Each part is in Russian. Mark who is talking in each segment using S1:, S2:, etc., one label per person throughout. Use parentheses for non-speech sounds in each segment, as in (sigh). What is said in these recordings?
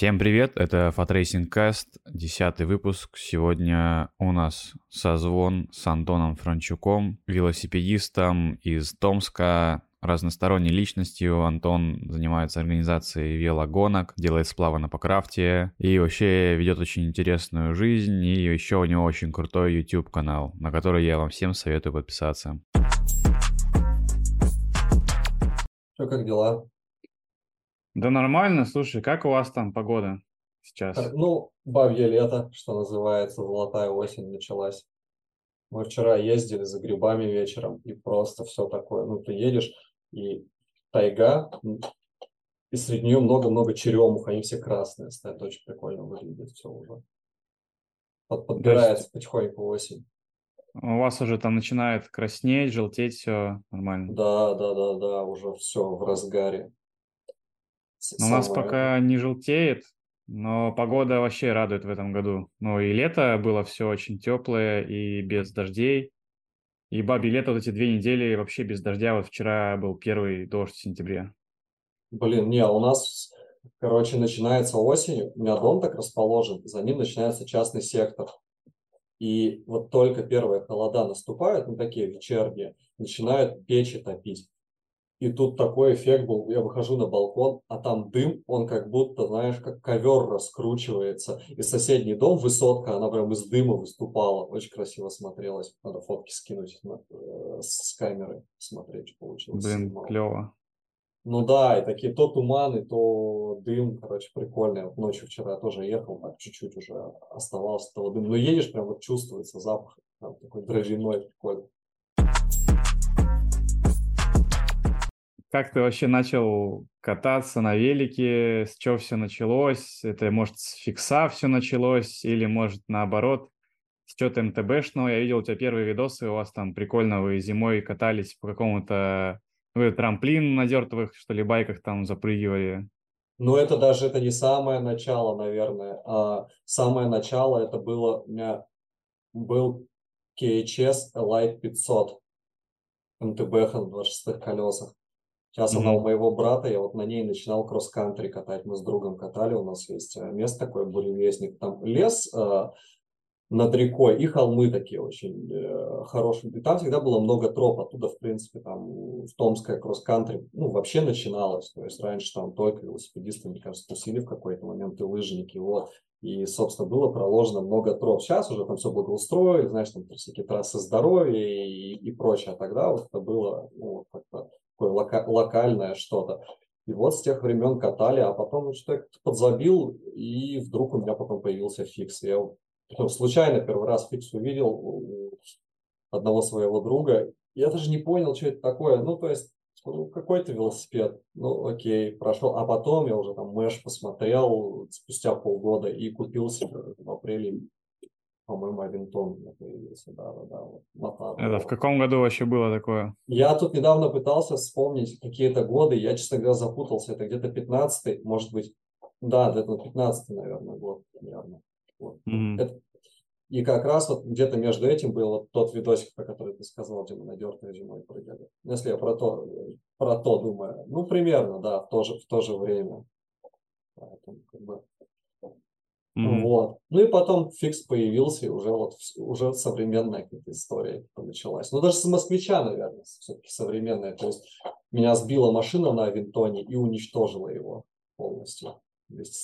S1: Всем привет, это Fatracing Cast, десятый выпуск. Сегодня у нас созвон с Антоном Франчуком, велосипедистом из Томска, разносторонней личностью. Антон занимается организацией велогонок, делает сплавы на пакрафте и вообще ведет очень интересную жизнь. И еще у него очень крутой YouTube-канал, на который я вам всем советую подписаться.
S2: Что, как дела?
S1: Да нормально, слушай, как у вас там погода сейчас?
S2: Так, ну, бабье лето, что называется, золотая осень началась. Мы вчера ездили за грибами вечером, и просто все такое. Ну, ты едешь, и тайга, и среди нее много-много черемух, они все красные стоят, очень прикольно выглядит все уже. Под, подбирается есть... потихоньку осень.
S1: У вас уже там начинает краснеть, желтеть, все нормально?
S2: Да, да, да, да, уже все в разгаре.
S1: У нас пока не желтеет, но погода вообще радует в этом году. Ну и лето было все очень теплое и без дождей. И бабе лето вот эти две недели вообще без дождя. Вот вчера был первый дождь в сентябре.
S2: Блин, не, у нас, короче, начинается осень, у меня дом так расположен, за ним начинается частный сектор. И вот только первые холода наступают, ну такие вечерние, начинают печи топить. И тут такой эффект был, я выхожу на балкон, а там дым, он как будто, знаешь, как ковер раскручивается. И соседний дом, высотка, она прям из дыма выступала. Очень красиво смотрелась. Надо фотки скинуть э, с камеры, смотреть, что получилось.
S1: Блин, клево.
S2: Ну да, и такие то туманы, то дым, короче, прикольный. Вот ночью вчера я тоже ехал, так чуть-чуть уже оставался того дыма. Но едешь, прям вот чувствуется запах, там такой дрожжиной прикольный.
S1: Как ты вообще начал кататься на велике? С чего все началось? Это, может, с фикса все началось? Или, может, наоборот, с чего-то МТБшного? Я видел у тебя первые видосы, у вас там прикольно, вы зимой катались по какому-то... Вы трамплин на дертовых, что ли, байках там запрыгивали?
S2: Ну, это даже это не самое начало, наверное. А самое начало это было... У меня был KHS Elite 500 МТБ на 26 колесах. Сейчас mm-hmm. она у моего брата, я вот на ней начинал кросс-кантри катать. Мы с другом катали, у нас есть э, место такое, буревестник. Там лес э, над рекой и холмы такие очень э, хорошие. И там всегда было много троп. Оттуда, в принципе, там в Томское кросс-кантри ну, вообще начиналось. То есть раньше там только велосипедисты, мне кажется, тусили в какой-то момент и лыжники. Вот. И, собственно, было проложено много троп. Сейчас уже там все благоустроили, знаешь, там всякие трассы здоровья и, и прочее. А тогда вот это было ну, как-то такое лока- локальное что-то. И вот с тех времен катали, а потом что-то подзабил, и вдруг у меня потом появился фикс. Я случайно первый раз фикс увидел у одного своего друга, я даже не понял, что это такое. Ну, то есть, ну, какой-то велосипед, ну, окей, прошел. А потом я уже там Mash посмотрел спустя полгода и купил себе в апреле по-моему, Авинтон появился, да, да, да.
S1: Вот, Это в каком году вообще было такое?
S2: Я тут недавно пытался вспомнить какие-то годы, я, честно говоря, запутался, это где-то 15 может быть, да, где-то 15 наверное, год, наверное. Вот. Mm-hmm. Это, и как раз вот где-то между этим был вот тот видосик, про который ты сказал, где мы на дертой зимой прыгали. Если я про то, про то думаю, ну, примерно, да, в то же, в то же время. Поэтому, как бы, Mm-hmm. Вот. Ну и потом фикс появился, и уже вот уже современная какая-то история началась. Ну даже с москвича, наверное, все-таки современная. То есть меня сбила машина на Авинтоне и уничтожила его полностью.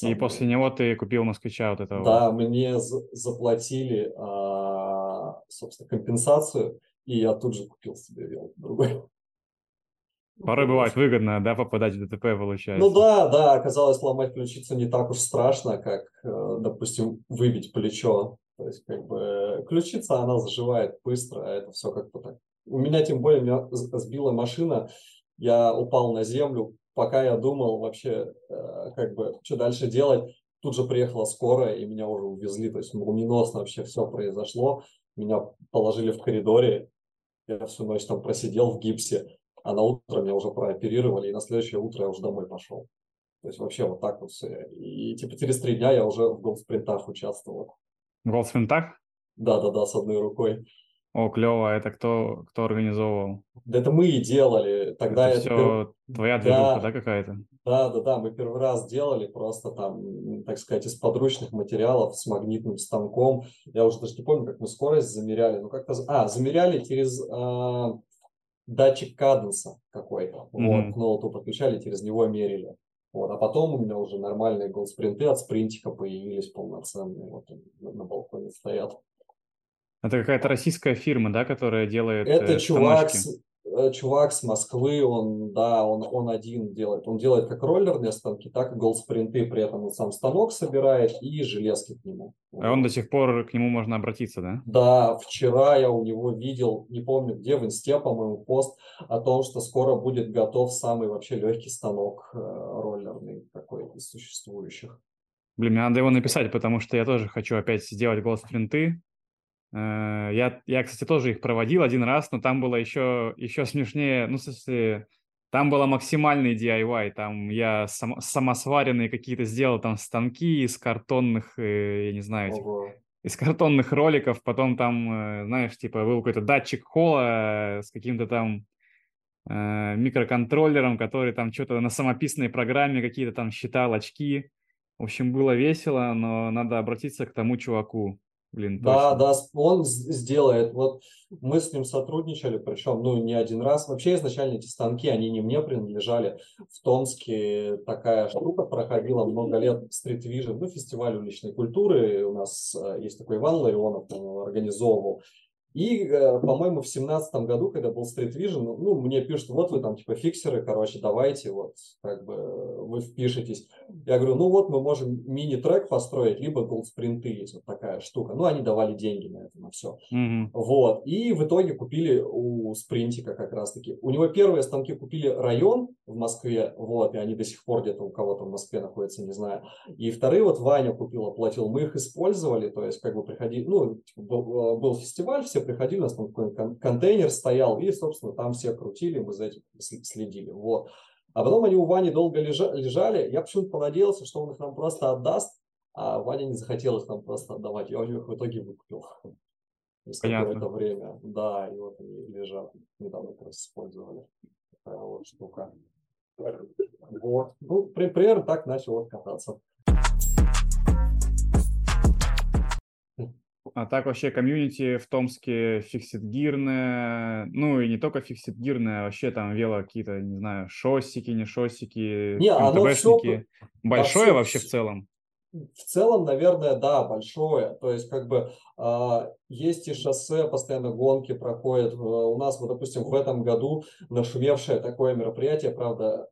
S1: И после него ты купил москвича вот этого?
S2: Да, мне заплатили, а, собственно, компенсацию, и я тут же купил себе велик другой.
S1: Порой бывает выгодно, да, попадать в ДТП, получается.
S2: Ну да, да, оказалось, сломать ключицу не так уж страшно, как, э, допустим, выбить плечо. То есть, как бы, ключица, она заживает быстро, а это все как-то так. У меня, тем более, меня сбила машина, я упал на землю, пока я думал вообще, э, как бы, что дальше делать, тут же приехала скорая, и меня уже увезли, то есть молниеносно вообще все произошло. Меня положили в коридоре, я всю ночь там просидел в гипсе, а на утро меня уже прооперировали, и на следующее утро я уже домой пошел. То есть вообще вот так вот все. И типа через три дня я уже в голспринтах участвовал.
S1: В голспринтах?
S2: Да-да-да, с одной рукой.
S1: О, клево, это кто, кто организовывал?
S2: Да это мы и делали. Тогда
S1: это
S2: это
S1: все твоя движуха, да, да какая-то?
S2: Да, да, да, мы первый раз делали просто там, так сказать, из подручных материалов с магнитным станком. Я уже даже не помню, как мы скорость замеряли. Ну, как-то... А, замеряли через э, датчик каденса какой-то. Mm-hmm. Вот, к ноуту подключали, через него мерили. Вот, а потом у меня уже нормальные голспринты от спринтика появились полноценные. Вот на, балконе стоят.
S1: Это какая-то российская фирма, да, которая делает
S2: Это э, чувак с, чувак с Москвы, он, да, он, он один делает. Он делает как роллерные станки, так и голспринты. При этом он сам станок собирает и железки к нему.
S1: А он до сих пор, к нему можно обратиться, да?
S2: Да, вчера я у него видел, не помню где, в инсте, по-моему, пост о том, что скоро будет готов самый вообще легкий станок э, роллерный какой из существующих.
S1: Блин, мне надо его написать, потому что я тоже хочу опять сделать голспринты. Э, я, я, кстати, тоже их проводил один раз, но там было еще, еще смешнее, ну, в смысле, там было максимальный DIY, там я сам, самосваренные какие-то сделал там станки из картонных, э, я не знаю, этих, из картонных роликов, потом там, э, знаешь, типа был какой-то датчик холла с каким-то там микроконтроллером, который там что-то на самописной программе какие-то там считал очки. В общем, было весело, но надо обратиться к тому чуваку. Блин,
S2: да, точно. да, он сделает. Вот мы с ним сотрудничали, причем, ну, не один раз. Вообще, изначально эти станки, они не мне принадлежали. В Томске такая штука проходила много лет, Street Vision, ну, фестиваль уличной культуры. У нас э, есть такой Иван Ларионов, он организовывал. И, э, по-моему, в семнадцатом году, когда был Street Vision, ну, мне пишут, вот вы там типа фиксеры, короче, давайте, вот, как бы вы впишетесь. Я говорю, ну вот мы можем мини-трек построить, либо голдспринты есть вот такая штука. Ну, они давали деньги на это, на все. Mm-hmm. Вот. И в итоге купили у Спринтика как раз-таки. У него первые станки купили район в Москве, вот, и они до сих пор где-то у кого-то в Москве находятся, не знаю. И вторые вот Ваня купил, оплатил. Мы их использовали, то есть как бы приходили, ну, типа, был, э, был фестиваль, все приходили, у нас там какой-нибудь контейнер стоял, и, собственно, там все крутили, мы за этим следили. Вот. А потом они у Вани долго лежали. Я почему-то понадеялся, что он их нам просто отдаст, а Ваня не захотел их нам просто отдавать. Я у него их в итоге выкупил. Через какое-то время. Да, и вот они лежат. Недавно как раз использовали. Такая вот штука. Вот. Ну, примерно так начал вот кататься.
S1: А так вообще комьюнити в Томске фиксит-гирное, ну и не только фиксит-гирное, а вообще там вело какие-то, не знаю, шоссики, не шоссики, не, оно все, Большое вообще в целом?
S2: В целом, наверное, да, большое. То есть, как бы э, есть и шоссе, постоянно гонки проходят. Э, у нас, вот, допустим, в этом году нашумевшее такое мероприятие, правда,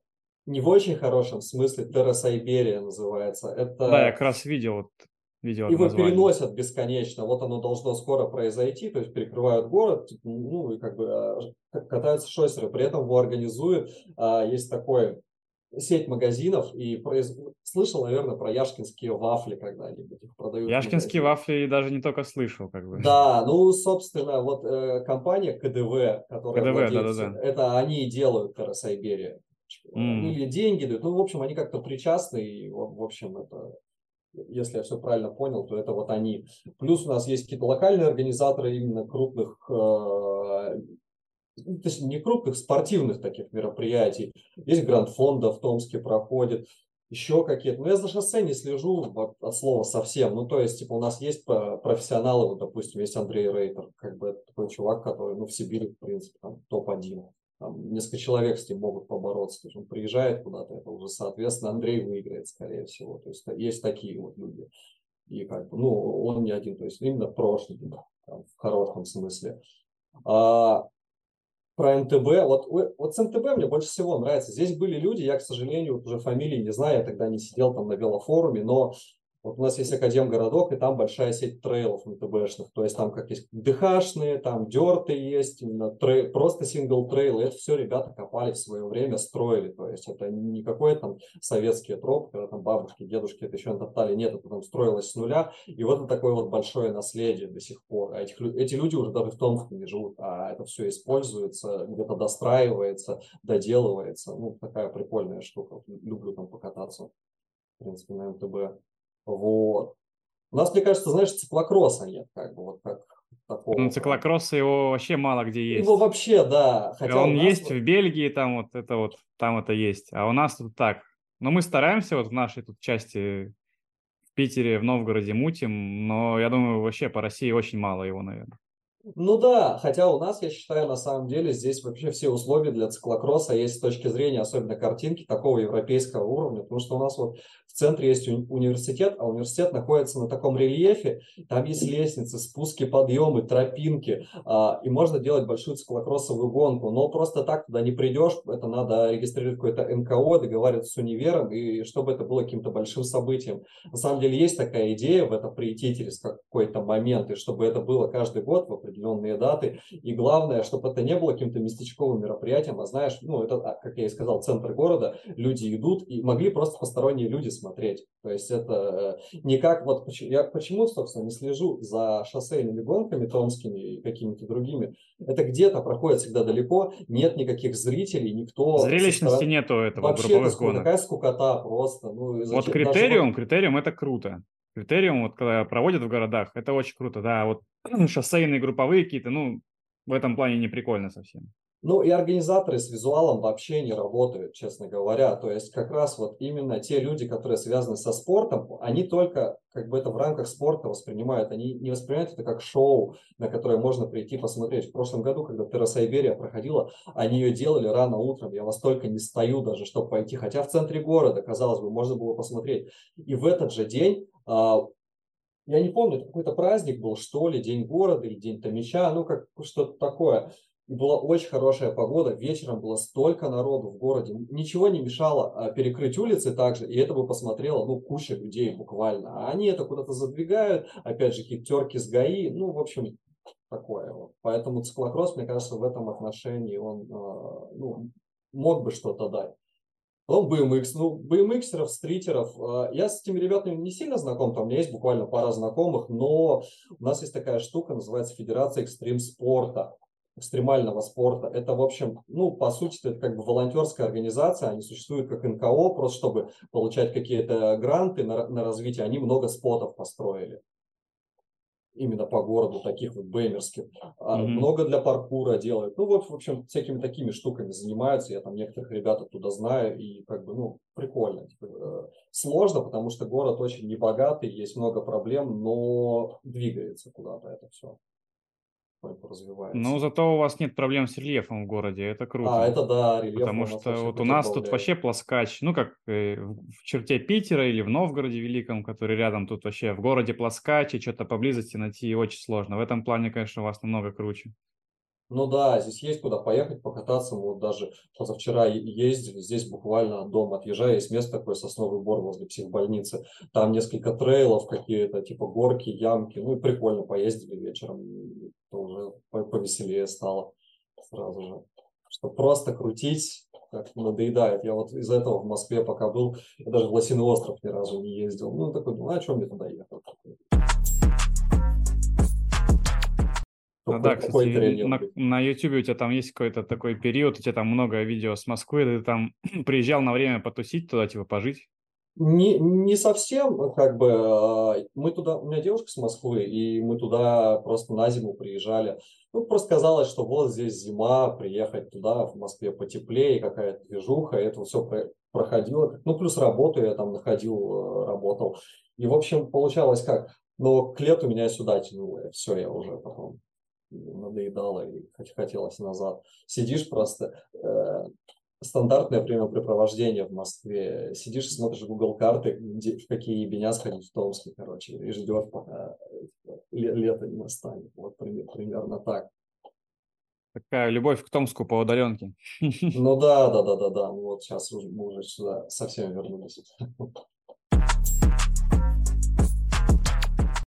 S2: не в очень хорошем смысле, Терра Сайберия называется. Это...
S1: Да, я как раз видел
S2: Видео Его название. переносят бесконечно. Вот оно должно скоро произойти, то есть перекрывают город, ну и как бы а, катаются шоссеры. При этом его организует, а, есть такой сеть магазинов и произ... слышал, наверное, про яшкинские вафли когда-нибудь их продают.
S1: Яшкинские вафли даже не только слышал, как бы.
S2: Да, ну, собственно, вот э, компания КДВ, которая КДВ, да, да, да. это они и делают Карасайберия. Mm. Или деньги дают. Ну, в общем, они как-то причастны, и, в общем, это если я все правильно понял, то это вот они. Плюс у нас есть какие-то локальные организаторы именно крупных, э, ну, то есть не крупных, спортивных таких мероприятий. Есть Гранд Фонда в Томске проходит, еще какие-то. Но я за шоссе не слежу от слова совсем. Ну, то есть, типа, у нас есть профессионалы, вот, допустим, есть Андрей Рейтер, как бы такой чувак, который, ну, в Сибири, в принципе, там топ-1 там, несколько человек с ним могут побороться. То есть он приезжает куда-то, это уже, соответственно, Андрей выиграет, скорее всего. То есть есть такие вот люди. И как бы, ну, он не один, то есть именно прошлый, там, в хорошем смысле. А, про МТБ, вот, вот с МТБ мне больше всего нравится. Здесь были люди, я, к сожалению, уже фамилии не знаю, я тогда не сидел там на велофоруме, но вот у нас есть Академгородок, и там большая сеть трейлов МТБшных. То есть там как есть ДХшные, там дерты есть, трей, просто сингл трейл. Это все ребята копали в свое время, строили. То есть это не какой там советский троп, когда там бабушки, дедушки это еще натоптали. Нет, это там строилось с нуля. И вот это такое вот большое наследие до сих пор. А этих, эти люди уже даже в Томске не живут, а это все используется, где-то достраивается, доделывается. Ну, такая прикольная штука. Люблю там покататься, в принципе, на МТБ. Вот. У нас, мне кажется, знаешь, циклокросса нет, как бы вот как
S1: Такого. Ну, циклокросса его вообще мало где есть.
S2: Его вообще, да.
S1: Хотя Он есть вот... в Бельгии, там вот это вот, там это есть. А у нас тут так. Но мы стараемся вот в нашей тут части в Питере, в Новгороде мутим, но я думаю, вообще по России очень мало его, наверное.
S2: Ну да, хотя у нас, я считаю, на самом деле здесь вообще все условия для циклокросса есть с точки зрения особенно картинки такого европейского уровня, потому что у нас вот в центре есть уни- университет, а университет находится на таком рельефе, там есть лестницы, спуски, подъемы, тропинки, а, и можно делать большую циклокроссовую гонку, но просто так туда не придешь, это надо регистрировать какое-то НКО, договариваться с универом, и чтобы это было каким-то большим событием. На самом деле есть такая идея в это прийти через какой-то момент, и чтобы это было каждый год в определенные даты. И главное, чтобы это не было каким-то местечковым мероприятием, а знаешь, ну, это, а, как я и сказал, центр города, люди идут, и могли просто посторонние люди смотреть. То есть это э, не как, вот я почему, собственно, не слежу за шоссейными гонками томскими и какими-то другими. Это где-то проходит всегда далеко, нет никаких зрителей, никто...
S1: Зрелищности стороны... нету этого
S2: Вообще это скука, такая скукота просто. Ну,
S1: зачем? Вот критериум, Даже... критериум это круто. Критериум, вот когда проводят в городах, это очень круто, да. Вот (clears throat) шоссейные групповые какие-то, ну, в этом плане не прикольно совсем.
S2: Ну и организаторы с визуалом вообще не работают, честно говоря. То есть как раз вот именно те люди, которые связаны со спортом, они только как бы это в рамках спорта воспринимают. Они не воспринимают это как шоу, на которое можно прийти посмотреть. В прошлом году, когда Террасайберия проходила, они ее делали рано утром. Я вас только не стою даже, чтобы пойти. Хотя в центре города, казалось бы, можно было посмотреть. И в этот же день а, я не помню, это какой-то праздник был, что ли, День города или День Томича, ну, как что-то такое. И была очень хорошая погода, вечером было столько народу в городе, ничего не мешало а, перекрыть улицы также, и это бы посмотрело, ну, куча людей буквально. А они это куда-то задвигают, опять же, какие-то терки с ГАИ, ну, в общем, такое вот. Поэтому циклокросс, мне кажется, в этом отношении он, а, ну, мог бы что-то дать. Потом BMX. Ну, BMXеров, стритеров. А, я с этими ребятами не сильно знаком, там у меня есть буквально пара знакомых, но у нас есть такая штука, называется Федерация экстрим спорта экстремального спорта. Это, в общем, ну, по сути, это как бы волонтерская организация, они существуют как НКО, просто чтобы получать какие-то гранты на, на развитие, они много спотов построили именно по городу, таких вот беймерских. Mm-hmm. Много для паркура делают. Ну, вот, в общем, всякими такими штуками занимаются. Я там некоторых ребят оттуда знаю, и как бы, ну, прикольно. Типа, э, сложно, потому что город очень небогатый, есть много проблем, но двигается куда-то это все
S1: развивается. Ну, зато у вас нет проблем с рельефом в городе, это круто.
S2: А, это да, рельеф.
S1: Потому что вот у нас тут вообще плоскач, ну, как э, в черте Питера или в Новгороде Великом, который рядом, тут вообще в городе плоскач, и что-то поблизости найти очень сложно. В этом плане, конечно, у вас намного круче.
S2: Ну да, здесь есть куда поехать, покататься. Мы вот даже позавчера ездили, здесь буквально от дома отъезжая, есть место такое, сосновый бор возле психбольницы. Там несколько трейлов какие-то, типа горки, ямки. Ну и прикольно поездили вечером, то уже повеселее стало сразу же. Что просто крутить, как надоедает. Я вот из этого в Москве пока был, я даже в Лосиный остров ни разу не ездил. Ну такой, ну а что мне туда ехать?
S1: Ну да, кстати, на, на YouTube у тебя там есть какой-то такой период, у тебя там много видео с Москвы, ты там (clears throat) приезжал на время потусить туда, типа пожить?
S2: Не, не совсем, как бы, а, мы туда, у меня девушка с Москвы, и мы туда просто на зиму приезжали. Ну, просто казалось, что вот здесь зима, приехать туда, в Москве потеплее, какая-то движуха, это все проходило. Ну, плюс работу я там находил, э, работал. И, в общем, получалось как, но к лету меня сюда тянуло, и все, я уже потом надоедало и хотелось назад. Сидишь просто, э, стандартное времяпрепровождение в Москве. Сидишь и смотришь Google карты, где, в какие ебеня сходить в Томске, короче, и ждешь, пока лето не настанет. Вот примерно так.
S1: Такая любовь к Томску по удаленке.
S2: Ну да, да, да, да, да. Ну вот сейчас мы уже сюда совсем вернулись.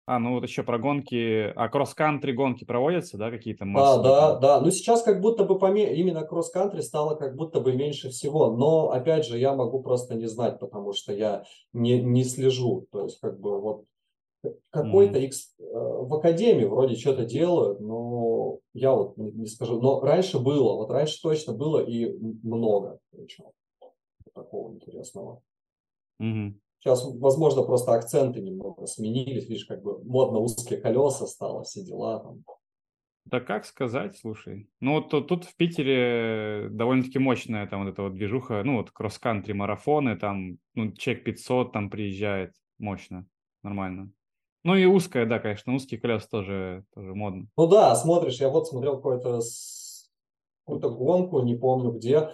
S1: А, ну вот еще про гонки. А кросс-кантри гонки проводятся, да, какие-то
S2: массовые? Да, да, да. Ну сейчас как будто бы поме... именно кросс-кантри стало как будто бы меньше всего. Но опять же, я могу просто не знать, потому что я не, не слежу. То есть как бы вот какой-то mm. В академии вроде что-то делают, но я вот не, не скажу. Но раньше было, вот раньше точно было и много причем такого интересного.
S1: Mm-hmm.
S2: Сейчас, возможно, просто акценты немного сменились, видишь, как бы модно узкие колеса стало, все дела там.
S1: Да как сказать, слушай. Ну вот тут, тут в Питере довольно-таки мощная там вот эта вот движуха, ну вот кросс-кантри марафоны, там, ну, чек 500 там приезжает, мощно, нормально. Ну и узкая, да, конечно, узкий колес тоже, тоже модно.
S2: Ну да, смотришь, я вот смотрел какой-то какую-то гонку, не помню где,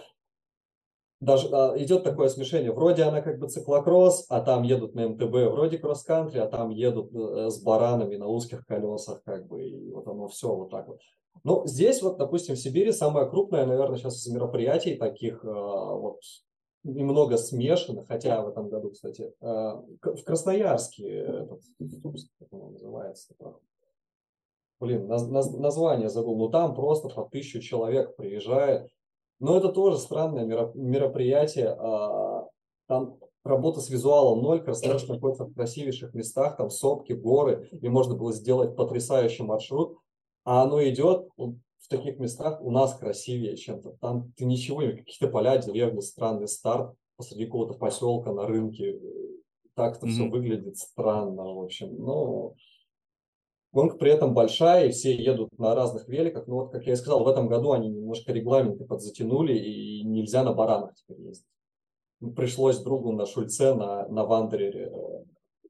S2: даже а, идет такое смешение. Вроде она как бы циклокросс, а там едут на МТБ, вроде кросс-кантри, а там едут э, с баранами на узких колесах, как бы, и вот оно все вот так вот. Ну, здесь вот, допустим, в Сибири самое крупное, наверное, сейчас из мероприятий таких а, вот немного смешанных, хотя в этом году, кстати, а, в Красноярске, этот, как он называется, блин, название забыл, но там просто по тысячу человек приезжает, но это тоже странное мероприятие. А, там работа с визуалом ноль, Красноярск находится в красивейших местах, там сопки, горы, и можно было сделать потрясающий маршрут. А оно идет в таких местах у нас красивее чем-то. Там ты ничего, какие-то поля, деревни, странный старт посреди какого-то поселка на рынке. Так-то mm-hmm. все выглядит странно, в общем. Но Гонка при этом большая, и все едут на разных великах. Но вот, как я и сказал, в этом году они немножко регламенты подзатянули, и нельзя на баранах теперь ездить. Пришлось другу на Schulz е, на, на Wanderer е э,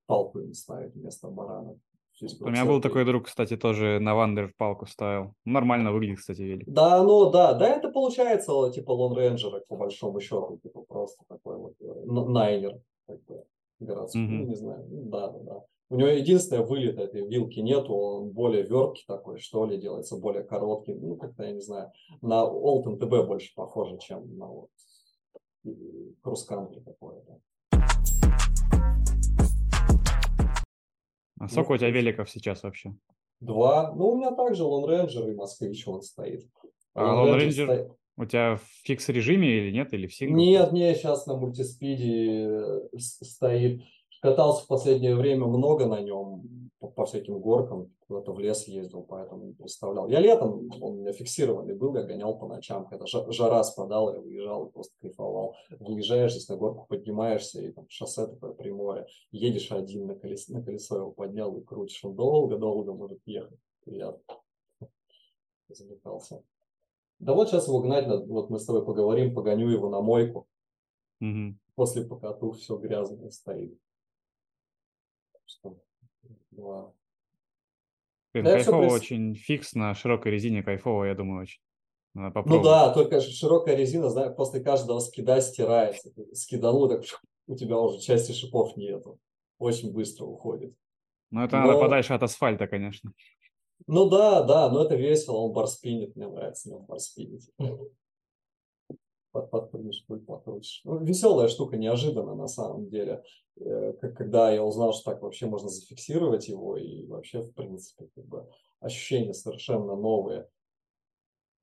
S2: палку им ставить вместо барана.
S1: У меня был такой друг, кстати, тоже на Wander палку ставил. Нормально выглядит, кстати, велик.
S2: Да, ну да, да, это получается типа Lone Ranger а, по большому счету, типа просто такой вот э, niner, как бы, городской, mm-hmm. ну, не знаю, да, да, да. У него единственное вылет этой вилки нету, он более верткий такой, что ли, делается более короткий. Ну, как-то, я не знаю, на Олтон ТБ больше похоже, чем на вот кросс-кантри какое-то.
S1: А сколько ну, у тебя великов сейчас вообще?
S2: Два. Ну, у меня также Лон Рейнджер и Москвич он стоит.
S1: А Лон Рейнджер стоит... у тебя в фикс-режиме или нет? Или в сингл?
S2: Нет, нет, сейчас на мультиспиде э, стоит. Катался в последнее время много на нем, по, по всяким горкам, куда-то в лес ездил, поэтому не представлял. Я летом, он у меня фиксированный был, я гонял по ночам, когда жара спадала, я выезжал и просто кайфовал. Выезжаешь здесь на горку, поднимаешься, и там шоссе такое прямое, едешь один на колесо, на колесо его поднял и крутишь, он долго-долго может ехать, приятно. Замыкался. Да вот сейчас его гнать надо, вот мы с тобой поговорим, погоню его на мойку.
S1: Угу.
S2: После покату все грязное стоит
S1: что два. Блин, да, кайфово прис... очень, фикс на широкой резине кайфово, я думаю, очень.
S2: Надо ну да, только широкая резина, знаешь, после каждого скида стирается. Скиданул, так у тебя уже части шипов нету. Очень быстро уходит.
S1: Ну это но... надо подальше от асфальта, конечно.
S2: Ну да, да, но это весело, он барспинит, мне нравится, он барспинит под, подпрыгнешь, пуль покрутишь. Ну, веселая штука, неожиданно на самом деле. Э, когда я узнал, что так вообще можно зафиксировать его, и вообще, в принципе, как бы ощущения совершенно новые.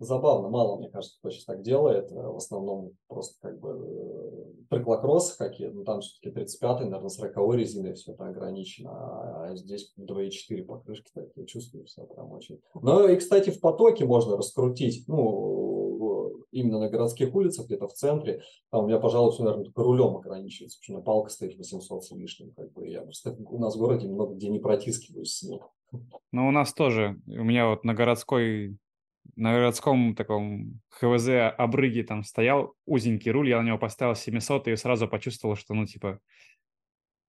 S2: Забавно, мало, мне кажется, кто сейчас так делает. Э, в основном просто как бы э, приклокроссы какие ну там все-таки 35 наверное, 40 резиной все это ограничено, а здесь 2,4 покрышки такие, чувствую все прям очень. Но и, кстати, в потоке можно раскрутить, ну, именно на городских улицах, где-то в центре, там меня, пожалуй, все, наверное, только рулем ограничивается, потому что палка стоит 800 с лишним. Как бы. Я просто у нас в городе много где не протискиваюсь с ним.
S1: Ну, у нас тоже. У меня вот на городской на городском таком ХВЗ обрыге там стоял узенький руль, я на него поставил 700 и сразу почувствовал, что, ну, типа,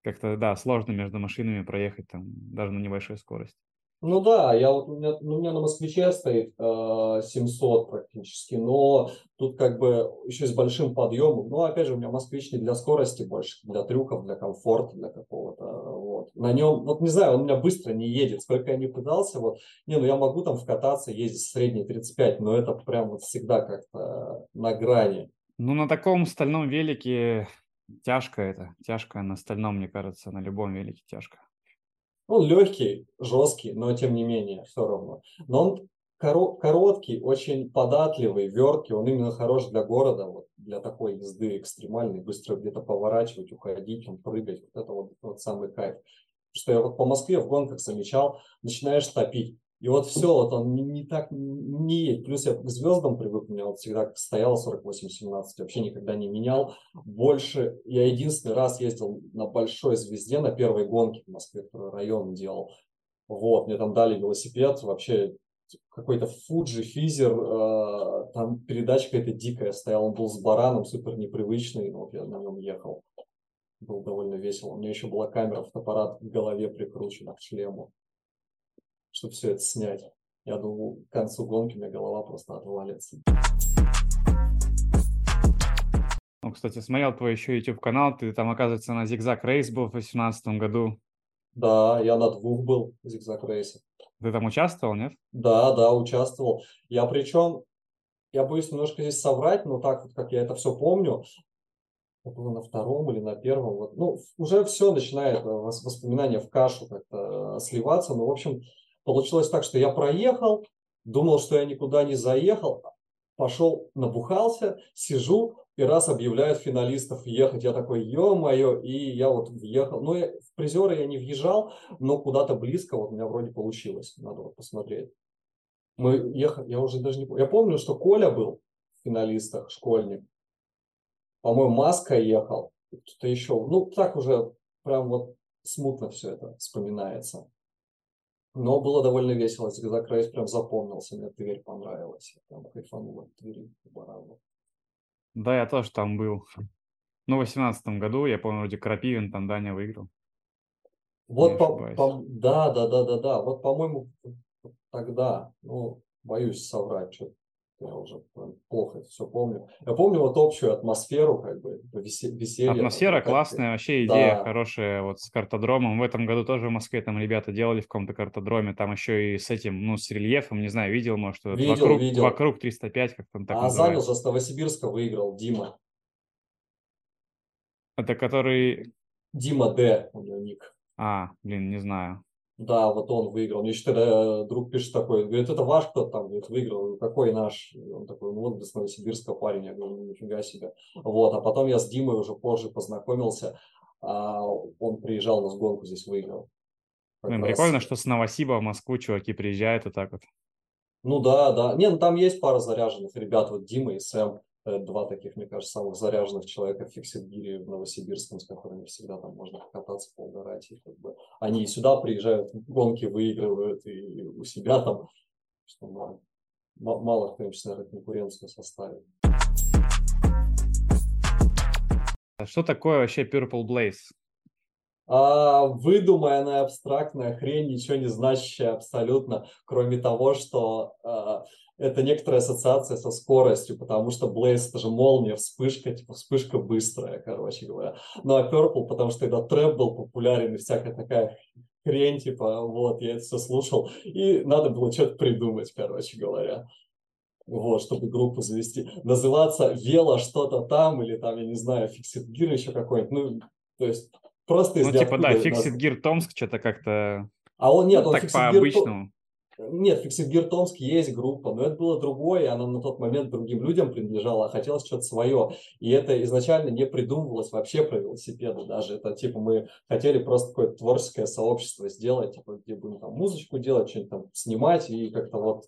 S1: как-то, да, сложно между машинами проехать там даже на небольшой скорости.
S2: Ну да, я вот, у, меня, у меня на москвиче стоит э, 700 практически, но тут как бы еще с большим подъемом. Но опять же, у меня москвич не для скорости больше, для трюков, для комфорта, для какого-то. Вот. На нем, вот не знаю, он у меня быстро не едет. Сколько я не пытался, вот, не, ну я могу там вкататься, ездить в средней 35, но это прям вот всегда как-то на грани.
S1: Ну на таком стальном велике тяжко это, тяжко на стальном, мне кажется, на любом велике тяжко.
S2: Он легкий, жесткий, но тем не менее все равно. Но он короткий, очень податливый, верткий, он именно хорош для города, вот, для такой езды экстремальной, быстро где-то поворачивать, уходить, он прыгать, вот это вот, вот самый кайф. Что я вот по Москве в гонках замечал, начинаешь топить, И вот все, вот он не, не так не едет. Плюс я к звездам привык, у меня вот всегда стоял 48-17, вообще никогда не менял. Больше, я единственный раз ездил на большой звезде, на первой гонке в Москве, который район делал. Вот, мне там дали велосипед, вообще какой-то Фуджи, Физер, э, там передачка эта дикая стояла, он был с бараном, супер непривычный, вот я на нем ехал. Было довольно весело. У меня еще была камера, фотоаппарат в голове прикручена к шлему чтобы все это снять. Я думал, к концу гонки у меня голова просто отвалится.
S1: Ну, кстати, смотрел твой еще YouTube канал, ты там, оказывается, на Зигзаг Рейс был в 2018 году.
S2: Да, я на двух был Зигзаг Рейсе.
S1: Ты там участвовал, нет?
S2: Да, да, участвовал. Я причем, я боюсь немножко здесь соврать, но так вот, как я это все помню, это было на втором или на первом, вот, ну, уже все начинает э, воспоминания в кашу как-то э, сливаться, но, в общем, Получилось так, что я проехал, думал, что я никуда не заехал, пошел, набухался, сижу, и раз объявляют финалистов ехать, я такой, ё-моё, и я вот въехал. Ну, я, в призеры я не въезжал, но куда-то близко вот у меня вроде получилось, надо вот посмотреть. Мы ехали, я уже даже не помню. Я помню, что Коля был в финалистах, школьник. По-моему, Маска ехал, кто-то еще. Ну, так уже прям вот смутно все это вспоминается. Но было довольно весело. Зигзаг Рейс прям запомнился. Мне Тверь понравилась. Я прям кайфанул от Твери барану.
S1: Да, я тоже там был. Ну, в 2018 году, я помню, вроде Крапивин там Даня выиграл.
S2: Вот, по, по, да, да, да, да, да. Вот, по-моему, тогда, ну, боюсь соврать, что я уже плохо это все помню. Я помню вот общую атмосферу, как бы, веселье.
S1: Атмосфера классная, вообще идея да. хорошая, вот с картодромом. В этом году тоже в Москве там ребята делали в каком-то картодроме, там еще и с этим, ну, с рельефом, не знаю, видел, может, видел, вокруг, видел. вокруг 305, как там так
S2: А занял за Новосибирска выиграл Дима.
S1: Это который...
S2: Дима Д, у него ник.
S1: А, блин, не знаю.
S2: Да, вот он выиграл. Мне еще тогда друг пишет такой, говорит, это ваш кто там, говорит, выиграл, какой наш? Он такой, ну вот с Новосибирска парень, я говорю, ну нифига себе. Вот, а потом я с Димой уже позже познакомился, а он приезжал на сгонку здесь выиграл.
S1: Блин, прикольно, что с Новосиба в Москву чуваки приезжают и так вот.
S2: Ну да, да. Не, ну там есть пара заряженных ребят, вот Дима и Сэм. Э, два таких, мне кажется, самых заряженных человека в Фиксит-гире в Новосибирском, с которыми всегда там можно покататься, поугарать. И как бы они сюда приезжают, гонки выигрывают, и у себя там, что мало, мало кто им сейчас, наверное, конкуренцию составит.
S1: А что такое вообще Purple Blaze?
S2: А, выдуманная абстрактная хрень, ничего не значащая абсолютно, кроме того, что а, это некоторая ассоциация со скоростью, потому что Blaze это же молния, вспышка, типа вспышка быстрая, короче говоря. Ну а Purple, потому что тогда трэп был популярен и всякая такая хрень, типа, вот, я это все слушал, и надо было что-то придумать, короче говоря. Вот, чтобы группу завести. Называться Вело что-то там, или там, я не знаю, Fixit Gear еще какой-нибудь, ну, то есть просто из
S1: Ну, типа, да, Fixit Gear Томск что-то как-то...
S2: А он нет, он
S1: так по-обычному.
S2: Нет, Фиксит Томск есть группа, но это было другое, и она на тот момент другим людям принадлежала, а хотелось что-то свое. И это изначально не придумывалось вообще про велосипеды даже. Это типа мы хотели просто какое-то творческое сообщество сделать, типа, где будем там музычку делать, что-нибудь там снимать и как-то вот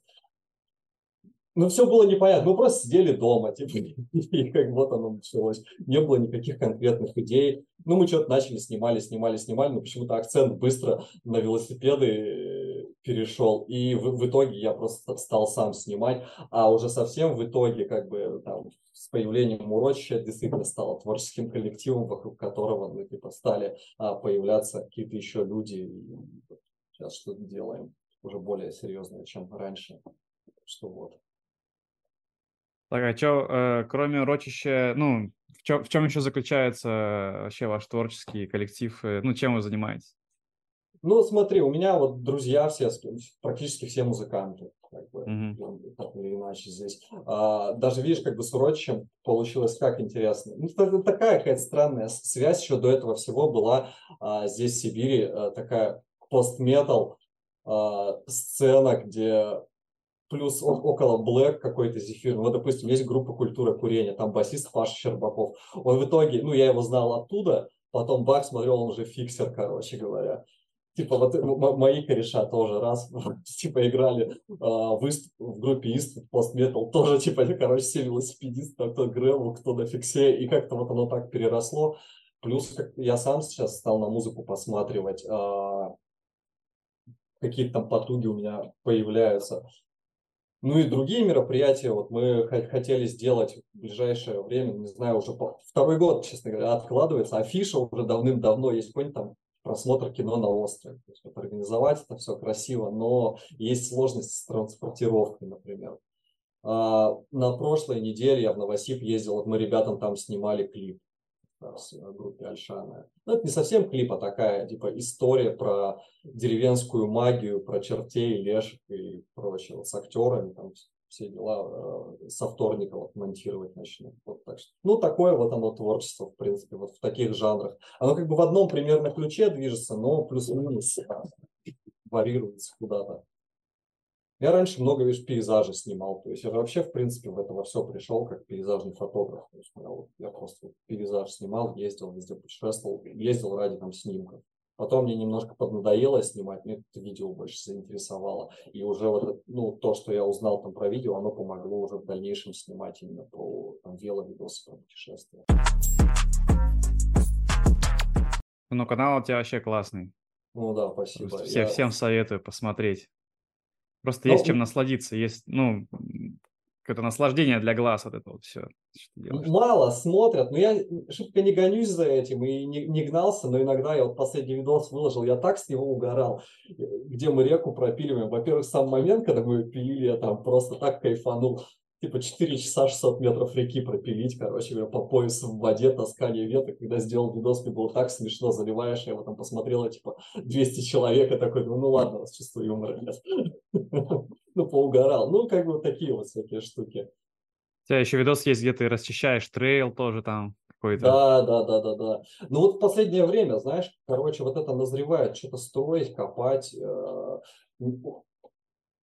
S2: ну, все было непонятно. Мы просто сидели дома, типа, (laughs) и как вот оно началось. Не было никаких конкретных идей. Ну, мы что-то начали, снимали, снимали, снимали, но почему-то акцент быстро на велосипеды перешел. И в, в итоге я просто стал сам снимать. А уже совсем в итоге, как бы там с появлением урочища действительно стало творческим коллективом, вокруг которого мы типа стали а, появляться какие-то еще люди. И сейчас что-то делаем уже более серьезное, чем раньше. Что вот.
S1: Так, а что, э, кроме урочища, ну, в чем, в чем еще заключается вообще ваш творческий коллектив? Э, ну, чем вы занимаетесь?
S2: Ну, смотри, у меня вот друзья все, практически все музыканты, как бы, mm-hmm. так или иначе здесь. А, даже видишь, как бы с получилось как интересно. Ну, это такая какая-то странная связь еще до этого всего была а, здесь, в Сибири, а, такая пост-метал а, сцена, где плюс около Black какой-то зефир. Ну, вот, допустим, есть группа «Культура курения», там басист Паша Щербаков. Он в итоге, ну, я его знал оттуда, потом бак смотрел, он уже фиксер, короче говоря. Типа вот мои кореша тоже раз, (laughs) типа играли а, в группе Ист, постметал, тоже типа, короче, все велосипедисты, кто гревел, кто на фиксе, и как-то вот оно так переросло. Плюс я сам сейчас стал на музыку посматривать, а, какие-то там потуги у меня появляются. Ну и другие мероприятия, вот мы хотели сделать в ближайшее время, не знаю, уже второй год, честно говоря, откладывается, афиша уже давным-давно есть какой-нибудь там просмотр кино на острове. То есть вот организовать это все красиво, но есть сложности с транспортировкой, например. А, на прошлой неделе я в Новосиб ездил, вот мы ребятам там снимали клип в группе Альшана. Ну, это не совсем клип, а такая, типа, история про деревенскую магию, про чертей, лешек и прочее. С актерами там все дела э, со вторника вот монтировать начну. Вот так что. Ну, такое вот оно творчество, в принципе, вот в таких жанрах. Оно как бы в одном примерно ключе движется, но плюс-минус варьируется куда-то. Я раньше много, видишь, пейзажей снимал. То есть я вообще, в принципе, в это во все пришел как пейзажный фотограф. То есть, я, вот, я просто пейзаж снимал, ездил, везде путешествовал, ездил ради там снимков. Потом мне немножко поднадоело снимать, мне это видео больше заинтересовало. И уже вот ну, то, что я узнал там про видео, оно помогло уже в дальнейшем снимать именно про там, веловидосы, про путешествия.
S1: Ну, канал у тебя вообще классный.
S2: Ну да, спасибо.
S1: Все, я... Всем советую посмотреть. Просто Но... есть чем насладиться, есть, ну, какое-то наслаждение для глаз вот это вот все.
S2: Мало смотрят, но я шибко не гонюсь за этим и не, не гнался, но иногда я вот последний видос выложил, я так с него угорал, где мы реку пропиливаем. Во-первых, сам момент, когда мы пилили, я там просто так кайфанул типа 4 часа 600 метров реки пропилить, короче, я по поясу в воде, таскание веток. Когда сделал видос, мне было так смешно, заливаешь, я его там посмотрела, типа 200 человек, и такой, ну, ну ладно, у вас чувство юмора нет. Ну, поугорал. Ну, как бы вот такие вот всякие штуки.
S1: У тебя еще видос есть, где ты расчищаешь трейл тоже там какой-то.
S2: Да, да, да, да, да. Ну вот в последнее время, знаешь, короче, вот это назревает, что-то строить, копать. Э,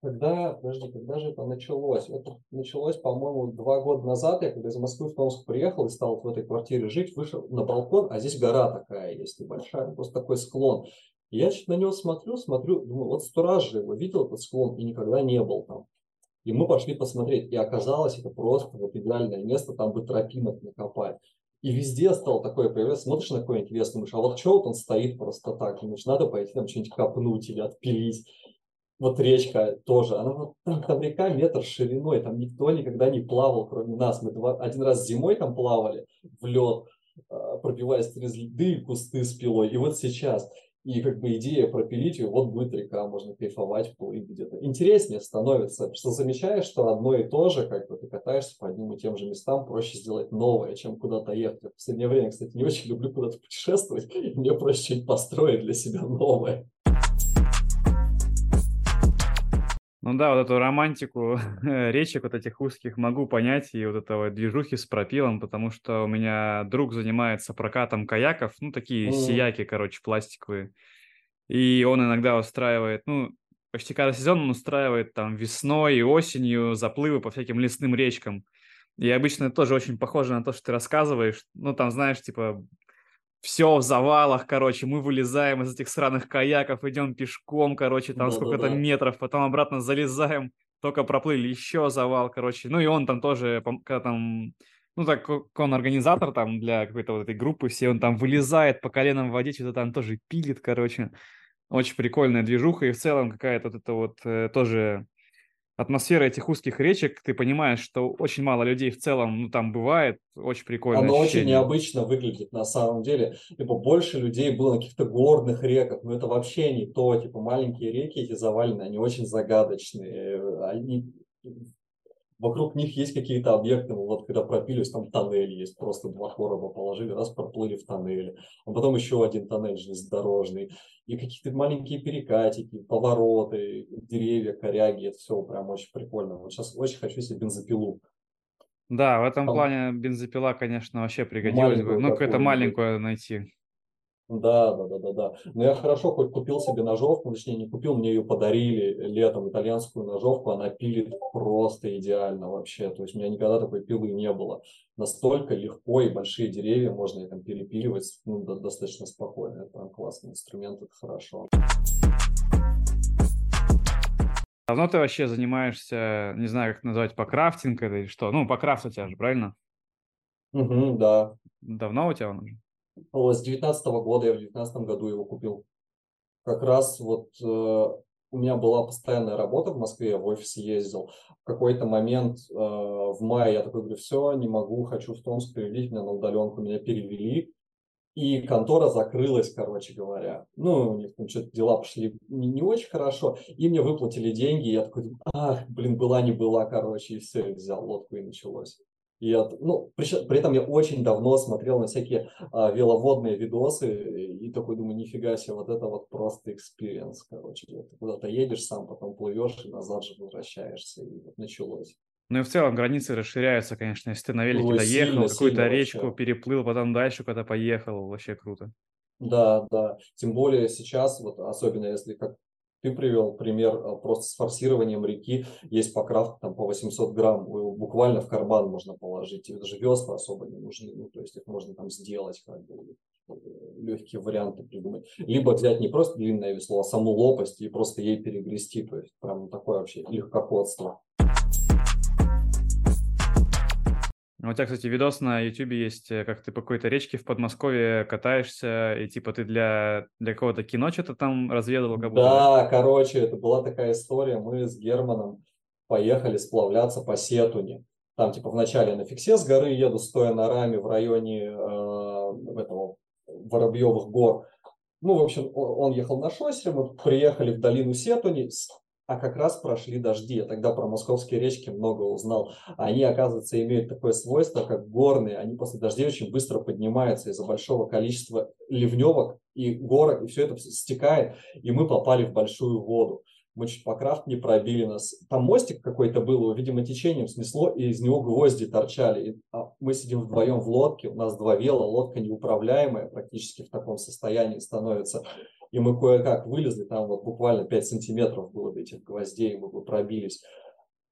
S2: когда, подожди, когда же это началось? Это началось, по-моему, два года назад. Я когда из Москвы в Томск приехал и стал в этой квартире жить, вышел на балкон, а здесь гора такая есть небольшая, просто такой склон. Я что-то на него смотрю, смотрю, думаю, вот сто его видел этот склон и никогда не был там. И мы пошли посмотреть, и оказалось, это просто вот идеальное место, там бы тропинок накопать. И везде стал такое появляться, смотришь на какой-нибудь лес, думаешь, а вот что вот он стоит просто так, думаешь, надо пойти там что-нибудь копнуть или отпилить вот речка тоже, она вот там, там река метр шириной, там никто никогда не плавал, кроме нас. Мы два, один раз зимой там плавали в лед, а, пробиваясь через льды и кусты с пилой. И вот сейчас, и как бы идея пропилить ее, вот будет река, можно кайфовать, плыть где-то. Интереснее становится, что замечаешь, что одно и то же, как бы ты катаешься по одним и тем же местам, проще сделать новое, чем куда-то ехать. Я в последнее время, кстати, не очень люблю куда-то путешествовать, (laughs) мне проще построить для себя новое.
S1: Ну да, вот эту романтику (laughs) речек вот этих узких могу понять, и вот этого движухи с пропилом, потому что у меня друг занимается прокатом каяков, ну такие mm. сияки, короче, пластиковые. И он иногда устраивает, ну, почти каждый сезон он устраивает там весной и осенью заплывы по всяким лесным речкам. И обычно это тоже очень похоже на то, что ты рассказываешь. Ну, там, знаешь, типа, все в завалах, короче, мы вылезаем из этих сраных каяков, идем пешком, короче, там да, сколько-то да, да. метров, потом обратно залезаем, только проплыли, еще завал, короче. Ну и он там тоже, когда там, ну так он организатор там для какой-то вот этой группы, все он там вылезает по коленам в воде, что-то там тоже пилит, короче. Очень прикольная движуха и в целом какая-то вот это вот э, тоже атмосфера этих узких речек, ты понимаешь, что очень мало людей в целом, ну, там бывает, очень прикольно.
S2: Оно ощущение. очень необычно выглядит на самом деле. Типа больше людей было на каких-то горных реках, но это вообще не то. Типа маленькие реки эти завалены, они очень загадочные. Они вокруг них есть какие-то объекты, ну, вот когда пропились, там тоннель есть, просто два короба положили, раз проплыли в тоннеле, а потом еще один тоннель железнодорожный, и какие-то маленькие перекатики, повороты, деревья, коряги, это все прям очень прикольно. Вот сейчас очень хочу себе бензопилу.
S1: Да, в этом там плане бензопила, конечно, вообще пригодилась бы. Ну, какую-то маленькую найти.
S2: Да, да, да, да, да. Но я хорошо хоть купил себе ножовку, точнее не купил, мне ее подарили летом, итальянскую ножовку, она пилит просто идеально вообще. То есть у меня никогда такой пилы не было. Настолько легко и большие деревья можно там перепиливать ну, достаточно спокойно. Это прям классный инструмент, это хорошо.
S1: Давно ты вообще занимаешься, не знаю, как назвать, по крафтинг или что? Ну, по крафту у тебя же, правильно?
S2: Угу, да.
S1: Давно у тебя он уже?
S2: С 19 года, я в 19 году его купил. Как раз вот э, у меня была постоянная работа в Москве, я в офис ездил. В какой-то момент э, в мае я такой говорю, все, не могу, хочу в Томск переведите меня на удаленку. Меня перевели, и контора закрылась, короче говоря. Ну, у них там что-то дела пошли не, не очень хорошо. И мне выплатили деньги, и я такой, ах, блин, была не была, короче, и все, и взял лодку, и началось. И от, ну, при, при этом я очень давно смотрел на всякие а, веловодные видосы и такой думаю, нифига себе, вот это вот просто experience, короче. Ты куда-то едешь сам, потом плывешь и назад же возвращаешься, и вот началось.
S1: Ну и в целом границы расширяются, конечно. Если ты на велике Ой, доехал, какую-то речку вообще. переплыл, потом дальше куда-то поехал, вообще круто.
S2: Да, да. Тем более сейчас, вот особенно если как ты привел пример а, просто с форсированием реки. Есть покрав там по 800 грамм, буквально в карман можно положить. Тебе даже весла особо не нужны. Ну, то есть их можно там сделать, как бы, э, легкие варианты придумать. Либо взять не просто длинное весло, а саму лопасть и просто ей перегрести. То есть прям такое вообще легкоходство.
S1: У тебя, кстати, видос на YouTube есть, э, как ты по какой-то речке в Подмосковье катаешься, и типа ты для, для какого-то кино что-то там разведывал?
S2: Как да, короче, это была такая история. Мы с Германом поехали сплавляться по Сетуне. Там типа вначале на фиксе с горы еду, стоя на раме в районе э, этого Воробьевых гор. Ну, в общем, он ехал на шоссе, мы приехали в долину Сетуни, а как раз прошли дожди. Я тогда про московские речки много узнал. Они, оказывается, имеют такое свойство, как горные. Они после дождей очень быстро поднимаются из-за большого количества ливневок и горок, и все это стекает, и мы попали в большую воду. Мы чуть по крафт не пробили нас. Там мостик какой-то был, его, видимо, течением снесло, и из него гвозди торчали. И, а мы сидим вдвоем в лодке, у нас два вела, лодка неуправляемая, практически в таком состоянии становится. И мы кое-как вылезли, там вот буквально 5 сантиметров было до этих гвоздей, мы пробились.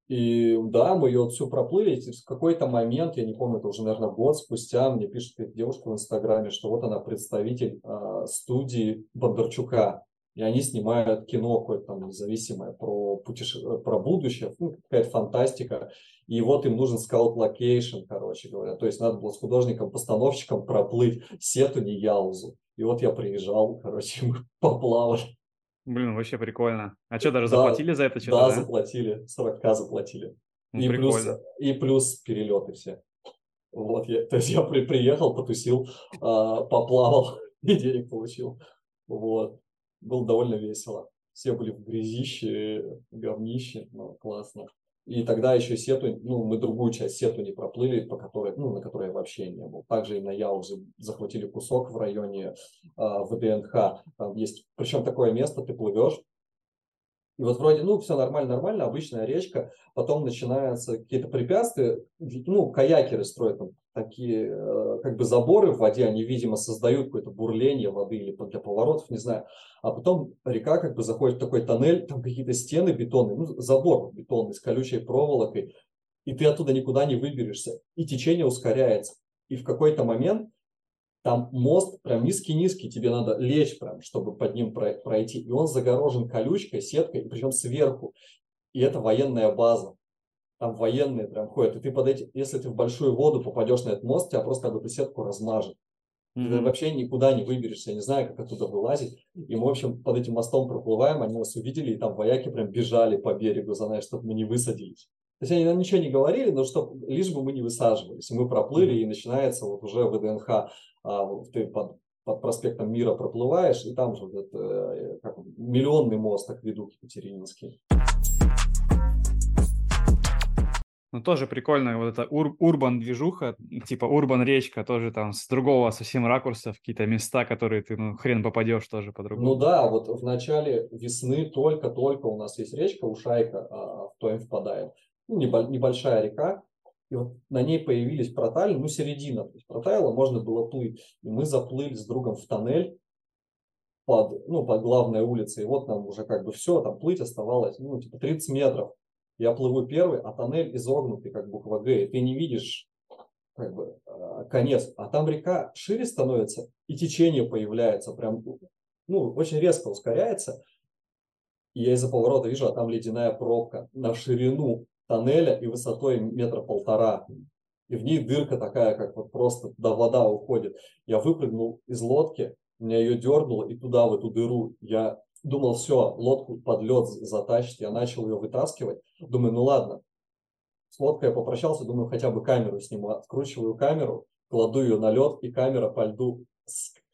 S2: И да, мы ее всю проплыли, и в какой-то момент, я не помню, это уже, наверное, год спустя, мне пишет девушка в Инстаграме, что вот она представитель э, студии Бондарчука, и они снимают кино какое-то там независимое про, путеше... про будущее, ну, какая-то фантастика, и вот им нужен scout location, короче говоря, то есть надо было с художником-постановщиком проплыть Сетунь, Яузу. И вот я приезжал, короче, мы (laughs) поплавали.
S1: Блин, вообще прикольно. А что, даже да, заплатили за это
S2: что-то? Да, да, заплатили, 40к заплатили. Ну, и, плюс, и плюс перелеты все. Вот, я, то есть я при, приехал, потусил, э, поплавал (laughs) и денег получил. Вот. Было довольно весело. Все были в грязище, говнище, но классно. И тогда еще сету, ну, мы другую часть сету не проплыли, по которой, ну, на которой я вообще не был. Также и на Яузе захватили кусок в районе э, ВДНХ. Там есть, причем такое место, ты плывешь, и вот вроде, ну, все нормально, нормально, обычная речка, потом начинаются какие-то препятствия, ну, каякеры строят там такие, э, как бы заборы в воде, они, видимо, создают какое-то бурление воды или для поворотов, не знаю. А потом река как бы заходит в такой тоннель, там какие-то стены бетонные, ну, забор бетонный с колючей проволокой, и ты оттуда никуда не выберешься, и течение ускоряется. И в какой-то момент там мост прям низкий-низкий, тебе надо лечь прям, чтобы под ним пройти. И он загорожен колючкой, сеткой, причем сверху. И это военная база. Там военные прям ходят. И ты под эти, если ты в большую воду попадешь на этот мост, тебя просто об эту сетку размажет. Mm-hmm. Ты вообще никуда не выберешься, я не знаю, как оттуда вылазить. И мы, в общем, под этим мостом проплываем, они нас увидели, и там вояки прям бежали по берегу, знаешь, чтобы мы не высадились. То есть они нам ничего не говорили, но чтобы лишь бы мы не высаживались. И мы проплыли, и начинается вот уже ВДНХ а, ты под, под проспектом Мира проплываешь, и там же вот это, э, как, миллионный мост, акведук Екатерининский.
S1: Ну, тоже прикольно, вот эта ур, урбан движуха, типа урбан речка, тоже там с другого совсем ракурса, какие-то места, которые ты, ну, хрен попадешь тоже по-другому.
S2: Ну да, вот в начале весны только-только у нас есть речка Ушайка, а, в Тоем впадает. Ну, небольшая река, и вот на ней появились протали, ну, середина. То есть протайло можно было плыть. И мы заплыли с другом в тоннель, под, ну, под главной улицей. И вот нам уже как бы все, там плыть оставалось, ну, типа 30 метров. Я плыву первый, а тоннель изогнутый, как буква Г, и ты не видишь как бы а, конец. А там река шире становится, и течение появляется, прям, ну, очень резко ускоряется. И я из-за поворота вижу, а там ледяная пробка на ширину тоннеля и высотой метра полтора. И в ней дырка такая, как вот просто до вода уходит. Я выпрыгнул из лодки, меня ее дернуло и туда, в эту дыру. Я думал, все, лодку под лед затащит. Я начал ее вытаскивать. Думаю, ну ладно. С лодкой я попрощался, думаю, хотя бы камеру сниму. Откручиваю камеру, кладу ее на лед, и камера по льду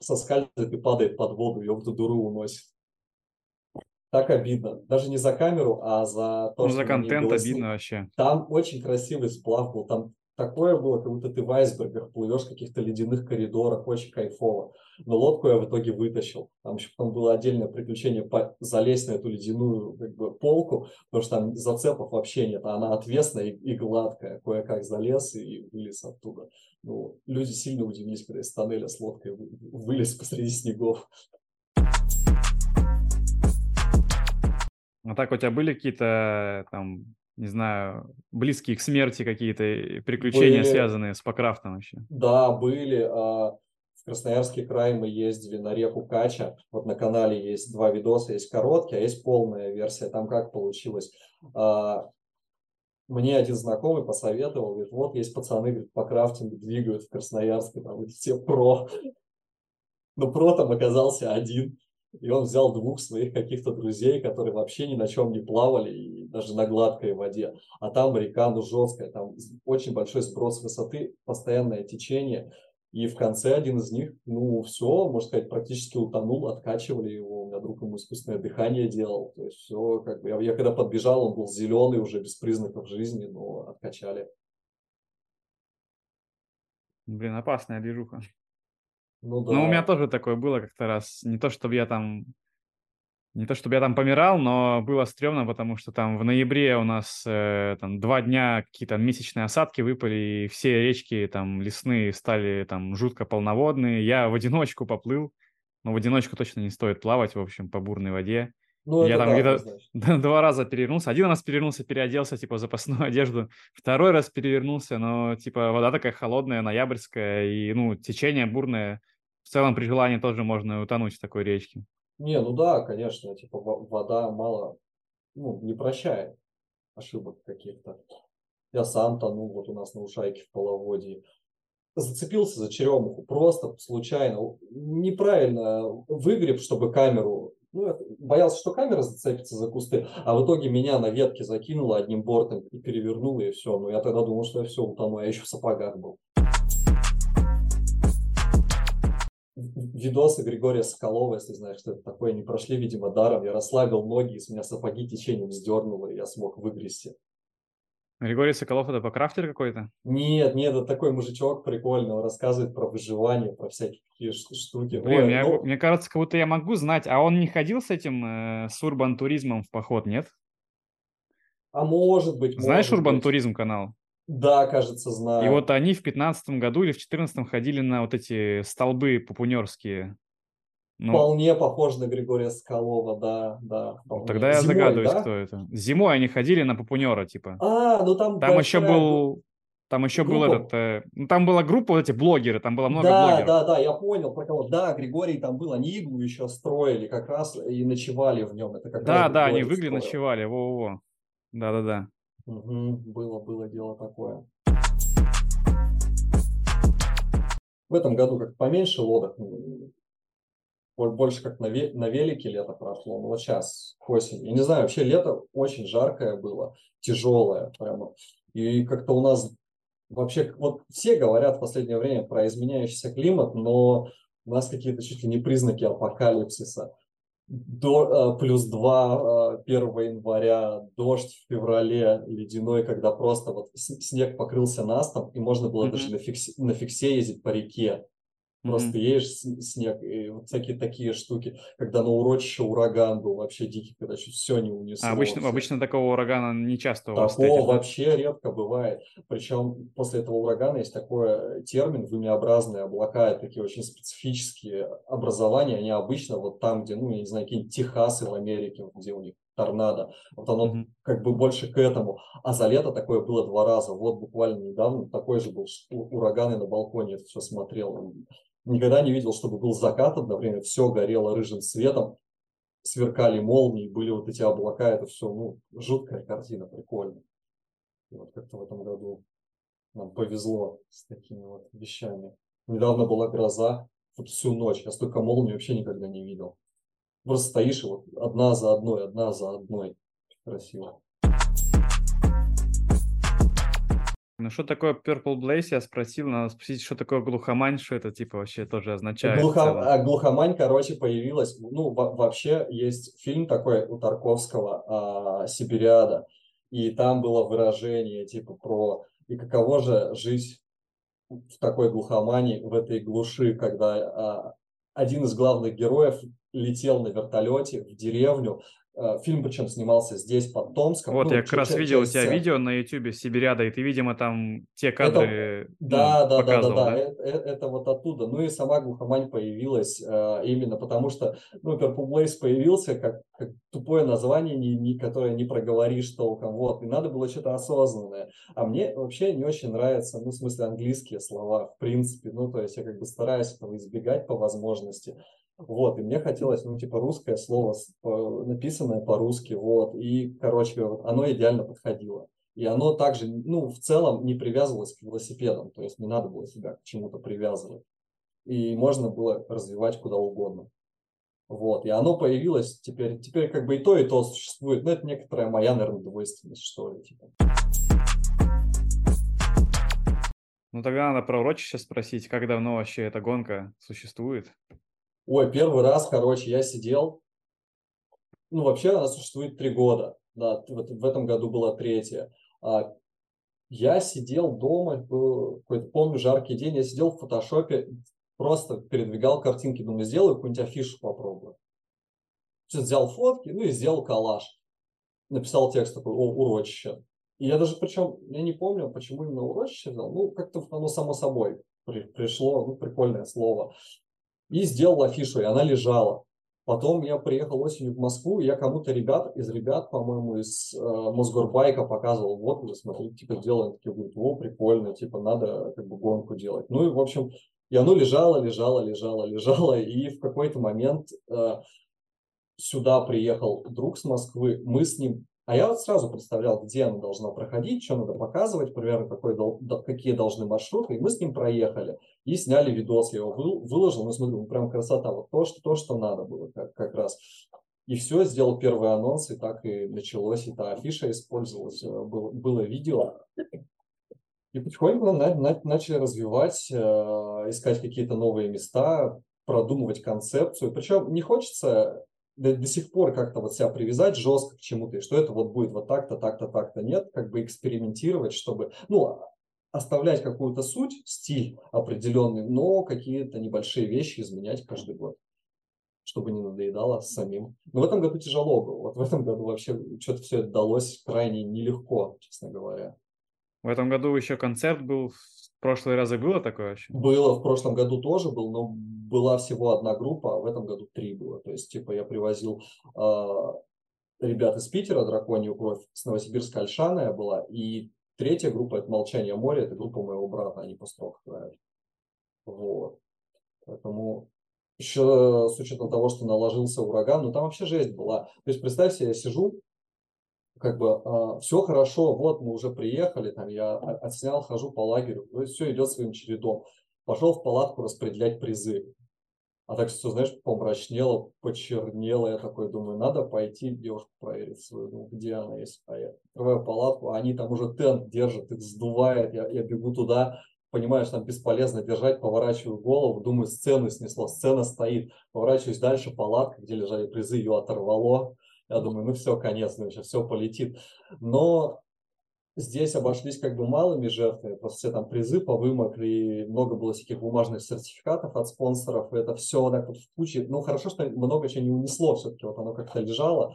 S2: соскальзывает и падает под воду, ее в дыру уносит. Так обидно. Даже не за камеру, а за
S1: то, ну, что... за контент обидно вообще.
S2: Там очень красивый сплав был. Там такое было, как будто ты в айсбергах плывешь в каких-то ледяных коридорах, очень кайфово. Но лодку я в итоге вытащил. Там еще потом было отдельное приключение по, залезть на эту ледяную как бы, полку, потому что там зацепов вообще нет. А она отвесная и, и гладкая. Кое-как залез и вылез оттуда. Ну, люди сильно удивились, когда из тоннеля с лодкой вылез посреди снегов.
S1: А так у тебя были какие-то там не знаю, близкие к смерти какие-то приключения, были, связанные с покрафтом вообще?
S2: Да, были. В Красноярский край мы ездили на реку Кача. Вот на канале есть два видоса, есть короткий, а есть полная версия. Там как получилось. А, мне один знакомый посоветовал, говорит, вот есть пацаны, говорит, по крафтингу двигают в Красноярске, там все про. Но про там оказался один. И он взял двух своих каких-то друзей, которые вообще ни на чем не плавали, и даже на гладкой воде. А там река, ну, жесткая, там очень большой сброс высоты, постоянное течение. И в конце один из них, ну, все, можно сказать, практически утонул, откачивали его. У меня друг ему искусственное дыхание делал. То есть все, как бы, я, я когда подбежал, он был зеленый, уже без признаков жизни, но откачали.
S1: Блин, опасная движуха. Ну, да. ну, у меня тоже такое было как-то раз. Не то, чтобы я там... Не то, чтобы я там помирал, но было стрёмно, потому что там в ноябре у нас э, там два дня какие-то месячные осадки выпали, и все речки там лесные стали там жутко полноводные. Я в одиночку поплыл, но в одиночку точно не стоит плавать, в общем, по бурной воде. Ну, я там да, где-то (laughs) два раза перевернулся. Один раз перевернулся, переоделся, типа, в запасную (laughs) одежду. Второй раз перевернулся, но, типа, вода такая холодная, ноябрьская, и, ну, течение бурное в целом при желании тоже можно утонуть в такой речке.
S2: Не, ну да, конечно, типа вода мало, ну, не прощает ошибок каких-то. Я сам тонул вот у нас на Ушайке в половодье. Зацепился за черемуху, просто случайно, неправильно выгреб, чтобы камеру, ну, боялся, что камера зацепится за кусты, а в итоге меня на ветке закинуло одним бортом и перевернуло, и все. Но я тогда думал, что я все утону, я еще в сапогах был. Видосы Григория Соколова, если знаешь, что это такое, не прошли, видимо, даром. Я расслабил ноги, и с меня сапоги течением сдернуло, и я смог выгрести.
S1: Григорий Соколов это покрафтер какой-то?
S2: Нет, нет, это такой мужичок прикольный, он рассказывает про выживание, про всякие штуки.
S1: Блин, Ой, мне, ну... мне кажется, как будто я могу знать, а он не ходил с этим, э, с урбан-туризмом в поход, нет?
S2: А может быть,
S1: Знаешь урбан-туризм канал?
S2: Да, кажется, знаю.
S1: И вот они в пятнадцатом году или в четырнадцатом ходили на вот эти столбы пупунерские.
S2: Ну, вполне похож на Григория Скалова, да, да.
S1: Вполне. Тогда я Зимой, догадываюсь, да? кто это. Зимой они ходили на пупунера, типа.
S2: А, ну там.
S1: Там еще был. Там еще группа. был этот, э, ну там была группа, вот эти блогеры, там было много
S2: да,
S1: блогеров.
S2: Да, да, я понял про кого. Да, Григорий там был, они иглу еще строили как раз и ночевали в нем. Это как
S1: да, да, они в игле ночевали, во-во-во. Да-да-да.
S2: Угу, было, было дело такое. В этом году как поменьше лодок, больше как на, ве, на велике лето прошло, но вот сейчас к осени. Я не знаю, вообще лето очень жаркое было, тяжелое прямо. И как-то у нас вообще, вот все говорят в последнее время про изменяющийся климат, но у нас какие-то чуть ли не признаки апокалипсиса до, э, плюс 2 1 э, января, дождь в феврале ледяной, когда просто вот снег покрылся настом, и можно было mm-hmm. даже на, фиксе, на фиксе ездить по реке. Просто mm-hmm. едешь снег, и вот всякие такие штуки. Когда на урочище ураган был вообще дикий, когда чуть все не унесло.
S1: А обычно, обычно такого урагана не часто
S2: Такого вообще редко бывает. Причем после этого урагана есть такой термин вымеобразные облака, такие очень специфические образования. Они обычно вот там, где, ну, я не знаю, какие-нибудь Техасы в Америке, где у них торнадо. Вот оно mm-hmm. как бы больше к этому. А за лето такое было два раза. Вот буквально недавно такой же был ураган, и на балконе это все смотрел. Никогда не видел, чтобы был закат одновременно, все горело рыжим светом, сверкали молнии, были вот эти облака, это все, ну, жуткая картина, прикольно. И вот как-то в этом году нам повезло с такими вот вещами. Недавно была гроза, вот всю ночь, я столько молний вообще никогда не видел. Просто стоишь и вот одна за одной, одна за одной. Красиво.
S1: Ну, что такое Purple Blaze, я спросил, надо спросить, что такое глухомань, что это типа вообще тоже означает.
S2: Глухо... А, глухомань, короче, появилась, ну, вообще есть фильм такой у Тарковского «Сибириада», и там было выражение типа про и каково же жить в такой глухомании, в этой глуши, когда а, один из главных героев летел на вертолете в деревню, фильм причем снимался здесь, под Томском.
S1: Вот, ну, я как раз видел у тебя видео на YouTube Сибиряда, и ты, видимо, там те кадры
S2: это, ну, да, да, показывал, да, да, да, Это, это, это вот оттуда. Ну и сама глухомань появилась э, именно потому, что ну, Purple Blaze появился как, как тупое название, не, не, которое не проговоришь толком. Вот, и надо было что-то осознанное. А мне вообще не очень нравятся, ну, в смысле, английские слова, в принципе. Ну, то есть я как бы стараюсь этого избегать по возможности. Вот, и мне хотелось, ну, типа, русское слово, написанное по-русски, вот, и, короче, вот, оно идеально подходило. И оно также, ну, в целом не привязывалось к велосипедам, то есть не надо было себя к чему-то привязывать. И можно было развивать куда угодно. Вот, и оно появилось теперь, теперь как бы и то, и то существует. Но это некоторая моя, наверное, двойственность, что ли, типа.
S1: Ну, тогда надо про урочище спросить, как давно вообще эта гонка существует?
S2: Ой, первый раз, короче, я сидел. Ну, вообще она существует три года. Да, в, в этом году было третье. А, я сидел дома, какой-то, помню, жаркий день, я сидел в фотошопе, просто передвигал картинки, думаю, сделаю какую-нибудь афишу, попробую. Сейчас взял фотки, ну и сделал коллаж. Написал текст такой, о, урочище. И я даже, причем, я не помню, почему именно урочище взял. Ну, как-то оно само собой при, пришло, ну, прикольное слово и сделал афишу, и она лежала. Потом я приехал осенью в Москву, и я кому-то ребят, из ребят, по-моему, из э, Мосгорбайка показывал, вот уже, смотри, типа, делаем, такие, говорят, о, прикольно, типа, надо как бы гонку делать. Ну и, в общем, и оно лежало, лежало, лежало, лежало, и в какой-то момент э, сюда приехал друг с Москвы, мы с ним а я вот сразу представлял, где она должна проходить, что надо показывать, примерно какой, какие должны маршруты. И мы с ним проехали и сняли видос. Я его выложил, ну смотрю, ну, прям красота. Вот то, что, то, что надо было как, как раз. И все, сделал первый анонс, и так и началось. И та афиша использовалась, э, было, было видео. И потихоньку на, на, начали развивать, э, искать какие-то новые места, продумывать концепцию. Причем не хочется до, до сих пор как-то вот себя привязать жестко к чему-то, и что это вот будет вот так-то, так-то, так-то, нет, как бы экспериментировать, чтобы, ну, оставлять какую-то суть, стиль определенный, но какие-то небольшие вещи изменять каждый год, чтобы не надоедало самим. Но в этом году тяжело было. Вот в этом году вообще что-то все это далось крайне нелегко, честно говоря.
S1: В этом году еще концерт был, в прошлые разы было такое вообще?
S2: Было, в прошлом году тоже был, но была всего одна группа, а в этом году три было. То есть, типа, я привозил э, ребят из Питера, Драконью кровь, с Новосибирска Альшаная была, и третья группа, это Молчание моря, это группа моего брата, они по строк играют. Вот. Поэтому еще с учетом того, что наложился ураган, ну там вообще жесть была. То есть представь себе, я сижу, как бы э, все хорошо, вот мы уже приехали, там я отснял, хожу по лагерю, все идет своим чередом. Пошел в палатку распределять призы. А так все, знаешь, помрачнело, почернело. Я такой думаю, надо пойти девушку проверить свою, ну, где она есть. А я открываю палатку, а они там уже тент держат, их сдувает. Я, я бегу туда, понимаешь, там бесполезно держать, поворачиваю голову, думаю, сцену снесло, сцена стоит. Поворачиваюсь дальше, палатка, где лежали призы, ее оторвало. Я думаю, ну все, конец, сейчас все полетит. Но здесь обошлись как бы малыми жертвами, просто все там призы повымокли, много было всяких бумажных сертификатов от спонсоров, и это все так вот в куче. Ну, хорошо, что много чего не унесло все-таки, вот оно как-то лежало.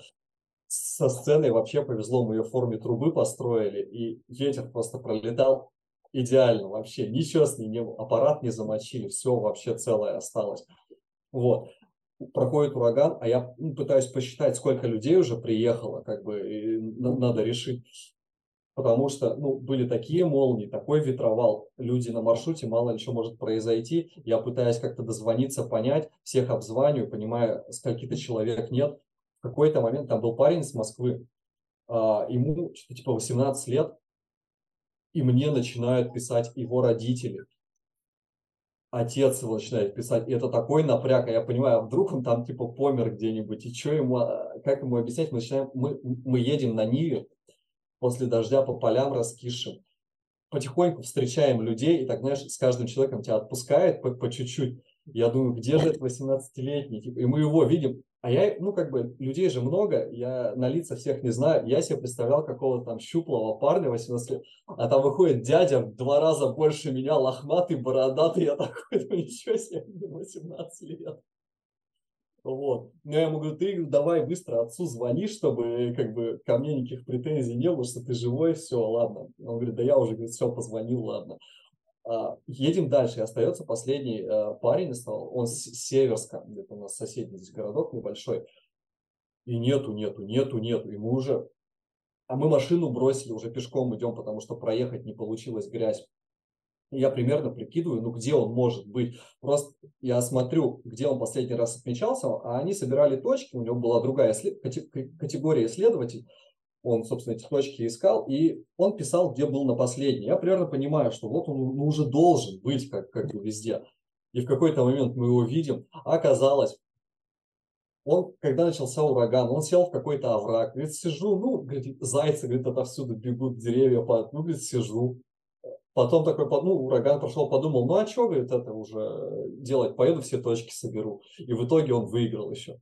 S2: Со сценой вообще повезло, мы ее в форме трубы построили, и ветер просто пролетал идеально вообще, ничего с ней не было, аппарат не замочили, все вообще целое осталось. Вот проходит ураган, а я ну, пытаюсь посчитать, сколько людей уже приехало, как бы надо решить. Потому что ну, были такие молнии, такой ветровал, люди на маршруте, мало ли что может произойти. Я пытаюсь как-то дозвониться, понять, всех обзваниваю, понимаю, скольки-то человек нет. В какой-то момент там был парень с Москвы, а, ему что-то типа 18 лет, и мне начинают писать его родители – отец его начинает писать, и это такой напряг, а я понимаю, а вдруг он там типа помер где-нибудь, и что ему, а, как ему объяснять, мы начинаем, мы, мы едем на Ниве после дождя по полям раскисшим, потихоньку встречаем людей, и так, знаешь, с каждым человеком тебя отпускает по, по чуть-чуть, я думаю, где же этот 18-летний, типа, и мы его видим, а я, ну, как бы, людей же много, я на лица всех не знаю. Я себе представлял какого-то там щуплого парня 18 лет, а там выходит дядя в два раза больше меня, лохматый, бородатый. Я такой, ну, ничего себе, 18 лет. Вот. Но я ему говорю, ты давай быстро отцу звони, чтобы как бы ко мне никаких претензий не было, что ты живой, все, ладно. Он говорит, да я уже, говорит, все, позвонил, ладно. А, едем дальше. Остается последний э, парень, он с Северска, где-то у нас соседний здесь городок небольшой. И нету, нету, нету, нету. И мы уже... А мы машину бросили, уже пешком идем, потому что проехать не получилось, грязь. Я примерно прикидываю, ну где он может быть. Просто я смотрю, где он последний раз отмечался, а они собирали точки, у него была другая категория исследователей он, собственно, эти точки искал, и он писал, где был на последней. Я примерно понимаю, что вот он ну, уже должен быть как, как бы везде. И в какой-то момент мы его видим. А оказалось, он, когда начался ураган, он сел в какой-то овраг, говорит, сижу, ну, говорит, зайцы, говорит, отовсюду бегут, деревья падают, ну, говорит, сижу. Потом такой, ну, ураган прошел, подумал, ну, а что, говорит, это уже делать, поеду все точки соберу. И в итоге он выиграл еще.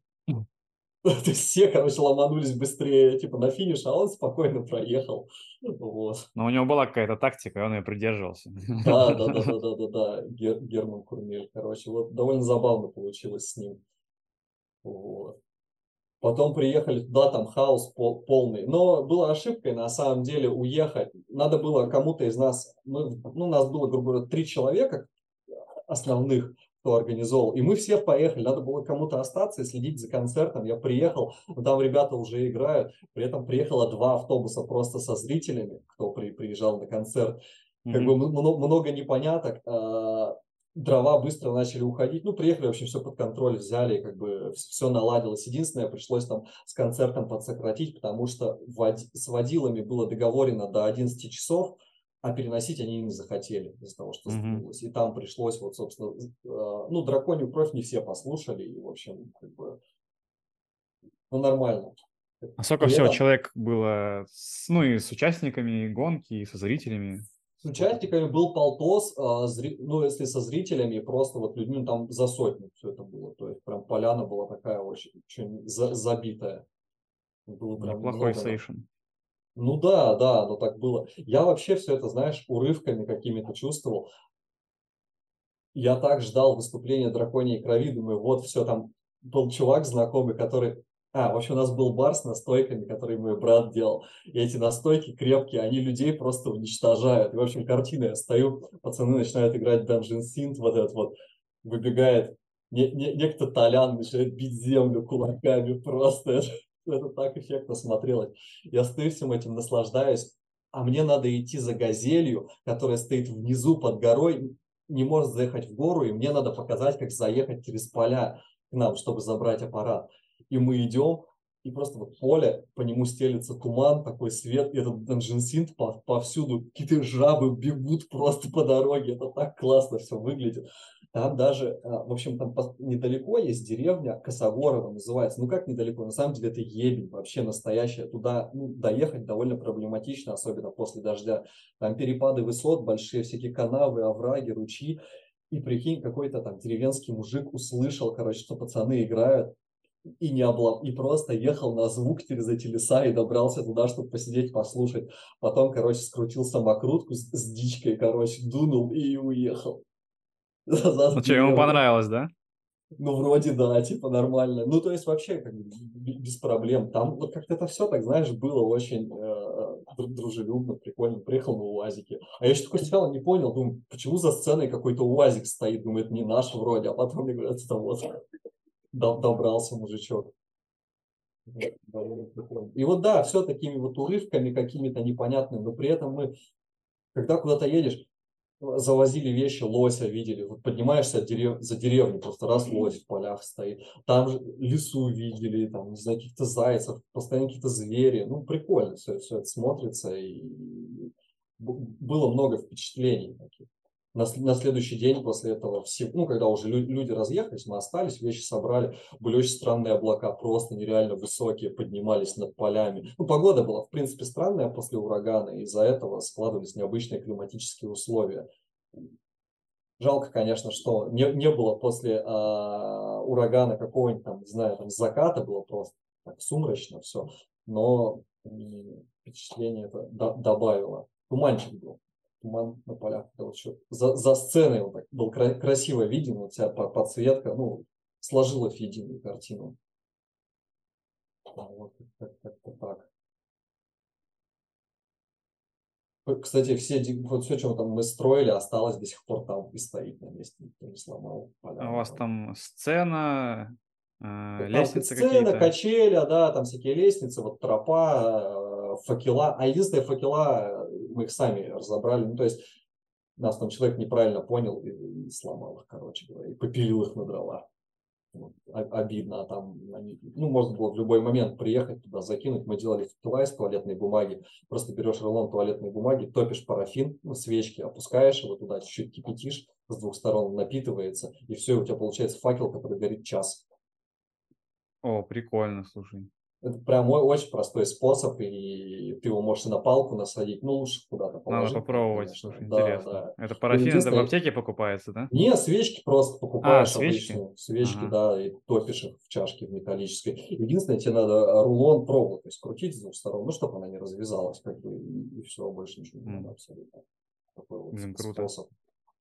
S2: (laughs) То есть все, короче, ломанулись быстрее, типа, на финиш, а он спокойно проехал. Вот.
S1: Но у него была какая-то тактика, и он ее придерживался.
S2: Да, да, да, да, (laughs) да, да, да. Гер, Герман Курмель, короче, вот довольно забавно получилось с ним. Вот. Потом приехали туда, там хаос пол, полный. Но была ошибкой на самом деле уехать. Надо было кому-то из нас, мы, ну, у нас было, грубо говоря, три человека основных, кто организовал. И мы все поехали, надо было кому-то остаться и следить за концертом. Я приехал, там ребята уже играют, при этом приехало два автобуса просто со зрителями, кто при, приезжал на концерт. Как mm-hmm. бы много, непоняток. А, дрова быстро начали уходить. Ну, приехали, вообще все под контроль взяли, как бы все наладилось. Единственное, пришлось там с концертом подсократить, потому что с водилами было договорено до 11 часов, а переносить они не захотели из-за того, что сдвинулось. Mm-hmm. И там пришлось, вот, собственно, э, ну, драконью кровь не все послушали, и, в общем, как бы, ну, нормально.
S1: А сколько всего человек было, с, ну, и с участниками гонки, и со зрителями?
S2: С участниками был полтос, а, зри... ну, если со зрителями, просто вот людьми, ну, там за сотню все это было. То есть прям поляна была такая очень, очень за... забитая.
S1: Было прям Неплохой сейшн.
S2: Ну да, да, но так было. Я вообще все это, знаешь, урывками какими-то чувствовал. Я так ждал выступления драконьей крови, думаю, вот все, там был чувак знакомый, который... А, вообще у нас был бар с настойками, который мой брат делал. И эти настойки крепкие, они людей просто уничтожают. И, в общем, картина, я стою, пацаны начинают играть Dungeon Synth, вот этот вот, выбегает не, не, некто Толян, начинает бить землю кулаками просто это так эффектно смотрелось. Я стою всем этим, наслаждаюсь, а мне надо идти за газелью, которая стоит внизу под горой, не может заехать в гору, и мне надо показать, как заехать через поля к нам, чтобы забрать аппарат. И мы идем, и просто вот поле, по нему стелится туман, такой свет, и этот Данжинсинт повсюду, какие-то жабы бегут просто по дороге, это так классно все выглядит. Там даже, а, в общем, там недалеко есть деревня Косогорова называется. Ну как недалеко? На самом деле это ебень вообще настоящая. Туда ну, доехать довольно проблематично, особенно после дождя. Там перепады высот большие, всякие канавы, овраги, ручьи. И прикинь, какой-то там деревенский мужик услышал, короче, что пацаны играют. И не облом, и просто ехал на звук через эти леса и добрался туда, чтобы посидеть, послушать. Потом, короче, скрутил самокрутку с, с дичкой, короче, дунул и уехал. (laughs)
S1: Ну что, ему понравилось, да?
S2: Ну, вроде да, типа нормально. Ну, то есть вообще как бы без проблем. Там вот как-то это все, так знаешь, было очень э, дружелюбно, прикольно. Приехал на УАЗике. А я еще такой сначала не понял, думаю, почему за сценой какой-то УАЗик стоит? Думаю, это не наш вроде. А потом мне говорят, это вот добрался мужичок. И вот да, все такими вот урывками какими-то непонятными, но при этом мы, когда куда-то едешь, завозили вещи, лося видели, вот поднимаешься дерев... за деревню, просто раз лось в полях стоит, там же лесу видели, там, не знаю, каких-то зайцев, постоянно какие-то звери, ну, прикольно все, все это смотрится, и было много впечатлений таких на, на следующий день после этого, все, ну, когда уже люди разъехались, мы остались, вещи собрали, были очень странные облака, просто нереально высокие, поднимались над полями. Ну, погода была, в принципе, странная после урагана, из-за этого складывались необычные климатические условия. Жалко, конечно, что не, не было после э, урагана какого-нибудь там, не знаю, там заката было просто так сумрачно все, но впечатление это добавило. Туманчик был туман на полях. Вот еще за, за сценой вот так был кра- красиво виден, вот вся подсветка, ну, сложила в единую картину. Вот как-то так. Кстати, все, вот все, что там мы строили, осталось до сих пор там и стоит на месте, никто не сломал.
S1: Поля, а у вас там сцена,
S2: э, лестницы сцена, какие-то? качеля, да, там всякие лестницы, вот тропа, э, факела. А единственное, факела мы их сами разобрали. Ну, то есть нас там человек неправильно понял и, и сломал их, короче говоря, и попилил их на дрова. Вот. Обидно, а там они, ну, можно было в любой момент приехать туда, закинуть. Мы делали фитила из туалетной бумаги. Просто берешь рулон туалетной бумаги, топишь парафин, ну, свечки, опускаешь его туда, чуть-чуть кипятишь, с двух сторон напитывается, и все, у тебя получается факел, который горит час.
S1: О, прикольно, слушай.
S2: Это прям очень простой способ, и ты его можешь на палку насадить, ну лучше куда-то
S1: положить. Надо попробовать, конечно. слушай, да, интересно. Да. Это парафин Единственное... в аптеке покупается, да?
S2: Не, свечки просто покупаешь а, свечки? обычно. Свечки, ага. да, и топишь их в чашке в металлической. Единственное, тебе надо рулон проволокой скрутить с двух сторон, ну, чтобы она не развязалась, как бы, и, и все, больше ничего не надо абсолютно. Такой вот Блин, круто. способ.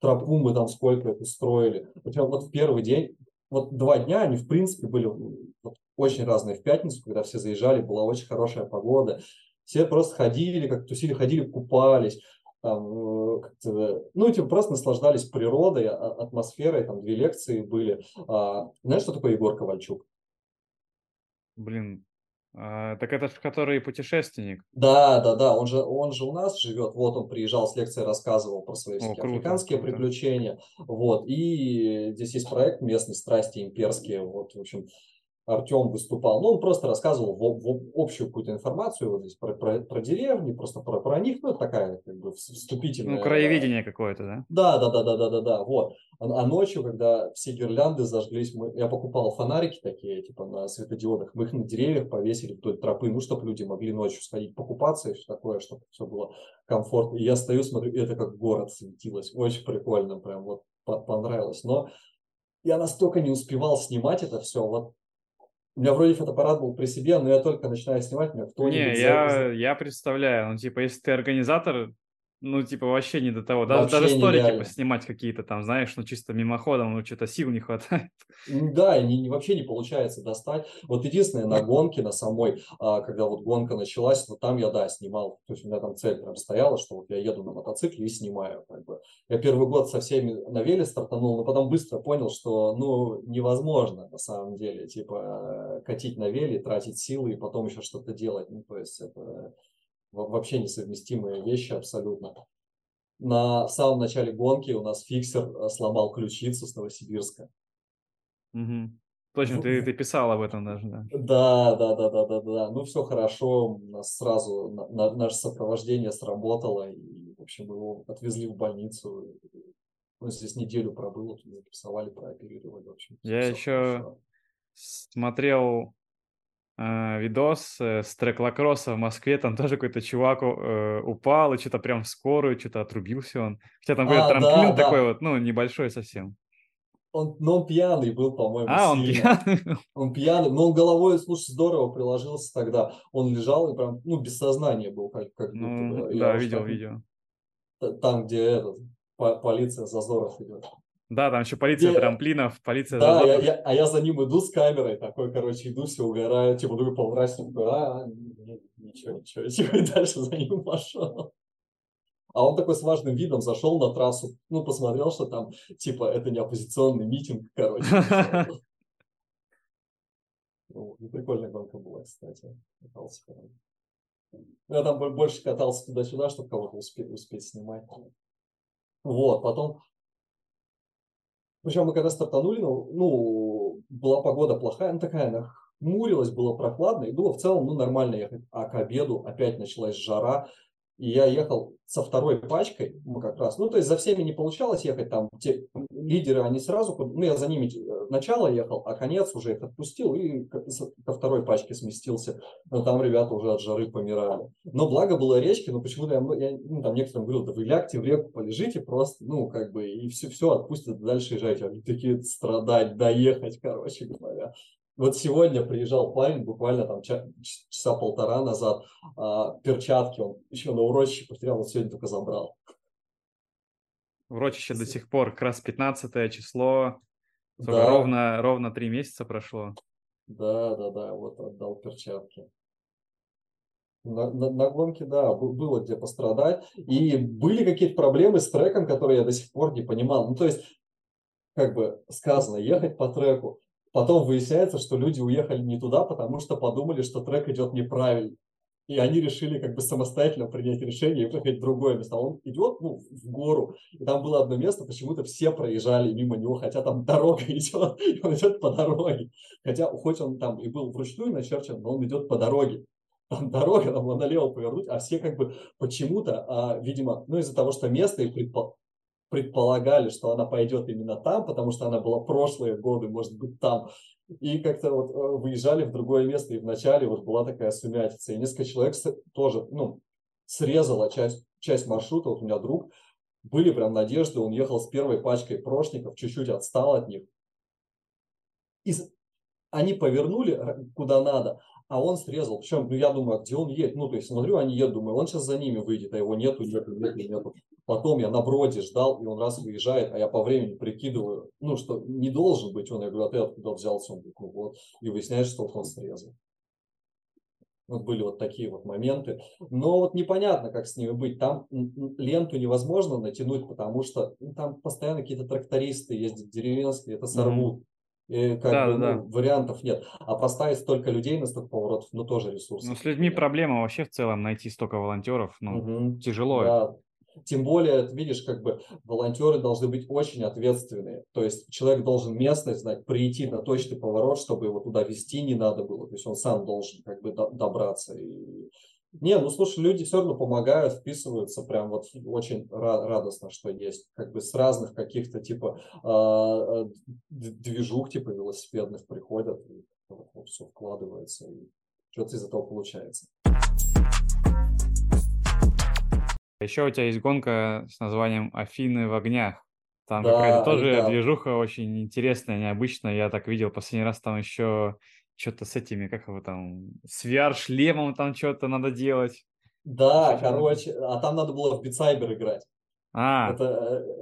S2: Тропу мы там сколько это строили. Причем вот в первый день, вот два дня они, в принципе, были вот, очень разные. В пятницу, когда все заезжали, была очень хорошая погода. Все просто ходили, как тусили, ходили, купались. Там, э, ну, типа, просто наслаждались природой, а, атмосферой. Там две лекции были. А, знаешь, что такое Егор Ковальчук?
S1: Блин, а, так это же который путешественник.
S2: Да, да, да, он же, он же у нас живет. Вот он приезжал с лекцией, рассказывал про свои О, круто, африканские круто. приключения. Вот, и здесь есть проект местные страсти имперские. Вот, в общем, Артем выступал. Ну, он просто рассказывал в, в общую какую-то информацию вот здесь про, про, про деревни, просто про, про них. Ну, такая как бы вступительная.
S1: Ну, краеведение какое-то, да?
S2: Да, да, да, да, да, да, да. Вот. А, а ночью, когда все гирлянды зажглись, мы, я покупал фонарики такие, типа на светодиодах, мы их на деревьях повесили вдоль тропы, ну, чтобы люди могли ночью сходить покупаться и все такое, чтобы все было комфортно. И я стою, смотрю, это как город светилось. Очень прикольно, прям вот понравилось. Но я настолько не успевал снимать это все. Вот у меня вроде фотоаппарат был при себе, но я только начинаю снимать, меня
S1: кто-нибудь... Не, я, я представляю, ну, типа, если ты организатор, ну, типа, вообще не до того. Даже, даже столики нереально. поснимать какие-то там, знаешь, ну, чисто мимоходом, ну, что-то сил не хватает.
S2: Да, не, не, вообще не получается достать. Вот единственное, на гонке, на самой, а, когда вот гонка началась, вот там я, да, снимал. То есть у меня там цель прям стояла, что вот я еду на мотоцикле и снимаю. Как бы. Я первый год со всеми на веле стартанул, но потом быстро понял, что, ну, невозможно на самом деле, типа, катить на веле, тратить силы и потом еще что-то делать. Ну, то есть это вообще несовместимые вещи абсолютно. На самом начале гонки у нас фиксер э, сломал ключицу с Новосибирска.
S1: Угу. Точно, ты, ты писал об этом даже, да?
S2: Да, да, да, да, да, да. Ну, все хорошо, у нас сразу на, на, наше сопровождение сработало, и, в общем, его отвезли в больницу. Ну, здесь неделю пробыл, записывали, прооперировали, в общем.
S1: Я еще хорошо. смотрел видос э, с трек-лакросса в Москве, там тоже какой-то чувак э, упал и что-то прям в скорую, что-то отрубился он. Хотя там какой-то а, трамплин да, такой да. вот, ну, небольшой совсем.
S2: Он, но он пьяный был, по-моему,
S1: А, он
S2: сильно.
S1: пьяный. (laughs)
S2: Он пьяный, но он головой, слушай, здорово приложился тогда. Он лежал и прям, ну, без сознания был, как, как будто
S1: Ну,
S2: бы. Я
S1: да,
S2: уж
S1: видел,
S2: так-
S1: видео.
S2: Там, где этот, по- полиция Зазоров идет.
S1: Да, там еще полиция
S2: Где-
S1: трамплинов, полиция
S2: Да, я, я- а я за ним иду с камерой, такой, короче, иду, все угораю, типа, думаю, поворачиваюсь, такой, а, ни- ничего, ничего, (laughs) типа, и дальше за ним пошел. А он такой с важным видом зашел на трассу, ну, посмотрел, что там, типа, это не оппозиционный митинг, короче. (laughs) Ну, ну, Прикольная гонка была, кстати. Катался. Я там бо- больше катался туда-сюда, чтобы кого-то успеть, успеть снимать. Вот, потом... Причем мы когда стартанули, ну, ну, была погода плохая, ну, такая, она хмурилась, было прохладно, и было в целом, ну, нормально ехать. А к обеду опять началась жара, и я ехал со второй пачкой, мы как раз, ну, то есть за всеми не получалось ехать, там, те лидеры, они сразу, ну, я за ними э, начало ехал, а конец уже их отпустил и ко второй пачке сместился, но там ребята уже от жары помирали. Но благо было речки, но почему-то я, я, ну, там некоторым говорил, да вы лягте в реку, полежите просто, ну, как бы, и все, все отпустят, дальше езжайте. Они такие страдать, доехать, короче говоря. Вот сегодня приезжал парень, буквально там часа полтора назад, а, перчатки он еще на урочище потерял, вот сегодня только забрал.
S1: Урочище до сих пор, как раз 15 число.
S2: Да.
S1: ровно, ровно три месяца прошло.
S2: Да, да, да, вот отдал перчатки. На, на, на гонке, да, было где пострадать. И были какие-то проблемы с треком, которые я до сих пор не понимал. Ну, то есть, как бы сказано, ехать по треку. Потом выясняется, что люди уехали не туда, потому что подумали, что трек идет неправильно. И они решили как бы самостоятельно принять решение и проехать в другое место. А он идет ну, в гору, и там было одно место, почему-то все проезжали мимо него, хотя там (laughs) дорога идет, и он идет по дороге. Хотя, хоть он там и был вручную начерчен, но он идет по дороге. Там дорога, там налево повернуть, а все как бы почему-то, а, видимо, ну из-за того, что место и предпо- предполагали, что она пойдет именно там, потому что она была прошлые годы, может быть, там. И как-то вот э, выезжали в другое место, и вначале вот была такая сумятица. И несколько человек тоже, ну, срезала часть, часть маршрута. Вот у меня друг, были прям надежды, он ехал с первой пачкой прошников, чуть-чуть отстал от них. И они повернули р- куда надо, а он срезал. Причем, ну, я думаю, а где он едет? Ну, то есть, смотрю, они едут, думаю, он сейчас за ними выйдет, а его нету, нету, нету, нету. Потом я на броде ждал, и он раз выезжает, а я по времени прикидываю, ну, что не должен быть он. Я говорю, а ты откуда взялся? Он ну, вот. И выясняется, что он срезал. Вот были вот такие вот моменты. Но вот непонятно, как с ними быть. Там ленту невозможно натянуть, потому что ну, там постоянно какие-то трактористы ездят деревенские, это сорвут. И как
S1: Да,
S2: бы,
S1: да,
S2: ну,
S1: да.
S2: вариантов нет. А поставить столько людей на столько поворотов, ну, тоже ресурсы.
S1: Ну, с людьми проблема вообще в целом найти столько волонтеров. Ну,
S2: Мгм.
S1: тяжело.
S2: Да. Тем более, ты видишь, как бы волонтеры должны быть очень ответственные. То есть человек должен местность знать, прийти на точный поворот, чтобы его туда вести не надо было. То есть он сам должен как бы до- добраться. И... Не, ну слушай, люди все равно помогают, вписываются, прям вот очень ра- радостно, что есть. Как бы с разных каких-то типа а, д- движух типа велосипедных приходят, и все вкладывается, и что-то из этого получается.
S1: Еще у тебя есть гонка с названием «Афины в огнях». Там
S2: Да,
S1: какая-то тоже
S2: да.
S1: движуха очень интересная, необычная. Я так видел последний раз там еще что-то с этими, как его там, с VR-шлемом там что-то надо делать.
S2: Да, короче, а там надо было в битсайбер играть.
S1: А,
S2: Это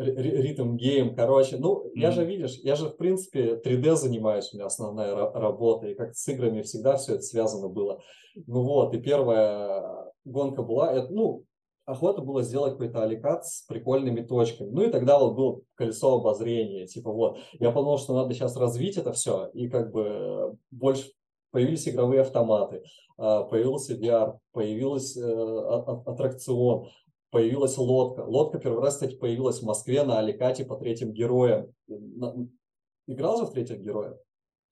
S2: э, ри- ри- ритм гейм, короче. Ну, я
S1: Мгм.
S2: же, видишь, я же, в принципе, 3D занимаюсь, у меня основная ра- работа, и как с играми всегда все это связано было. Ну вот, и первая гонка была, это, ну, охота было сделать какой-то аликат с прикольными точками. Ну и тогда вот было колесо обозрения, типа вот. Я подумал, что надо сейчас развить это все, и как бы э, больше появились игровые автоматы, а, появился VR, появился э, а- а- аттракцион, появилась лодка. Лодка первый раз, кстати, появилась в Москве на Аликате по третьим героям. Играл же в третьих героев?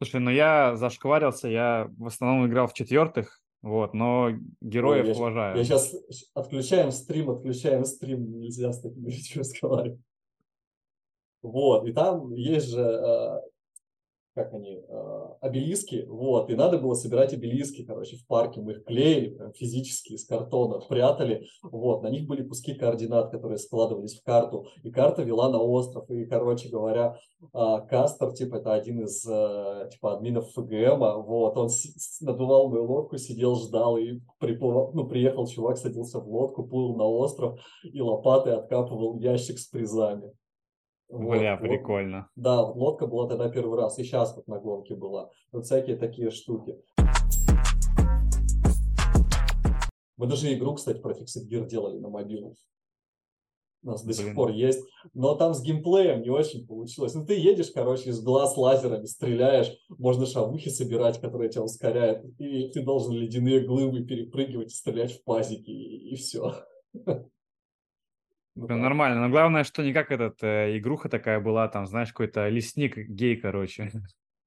S1: слушай, ну я зашкварился, я в основном играл в четвертых, вот, но героев
S2: Ой, я
S1: уважаю.
S2: Я сейчас отключаем стрим, отключаем стрим, нельзя с такими (laughs) людьми разговаривать. Вот, и там есть же э, как они, э, обелиски, вот, и надо было собирать обелиски, короче, в парке, мы их клеили прям физически из картона, прятали, вот, на них были куски координат, которые складывались в карту, и карта вела на остров, и, короче говоря, э, Кастер, типа, это один из, э, типа, админов ФГМа, вот, он надувал мою лодку, сидел, ждал, и приплывал, ну, приехал чувак, садился в лодку, плыл на остров, и лопатой откапывал ящик с призами.
S1: Бля, вот, прикольно.
S2: Вот, да, лодка была тогда первый раз, и сейчас вот на гонке была. Вот всякие такие штуки. Мы даже игру, кстати, про Fixed Gear делали на мобилах. У нас Блин. до сих пор есть. Но там с геймплеем не очень получилось. Ну, ты едешь, короче, из глаз лазерами стреляешь, можно шавухи собирать, которые тебя ускоряют, и ты должен ледяные глыбы перепрыгивать и стрелять в пазики, и, и все. (laughs)
S1: Ну, нормально, но главное, что не как этот, э, игруха такая была, там, знаешь, какой-то лесник гей, короче. (laughs)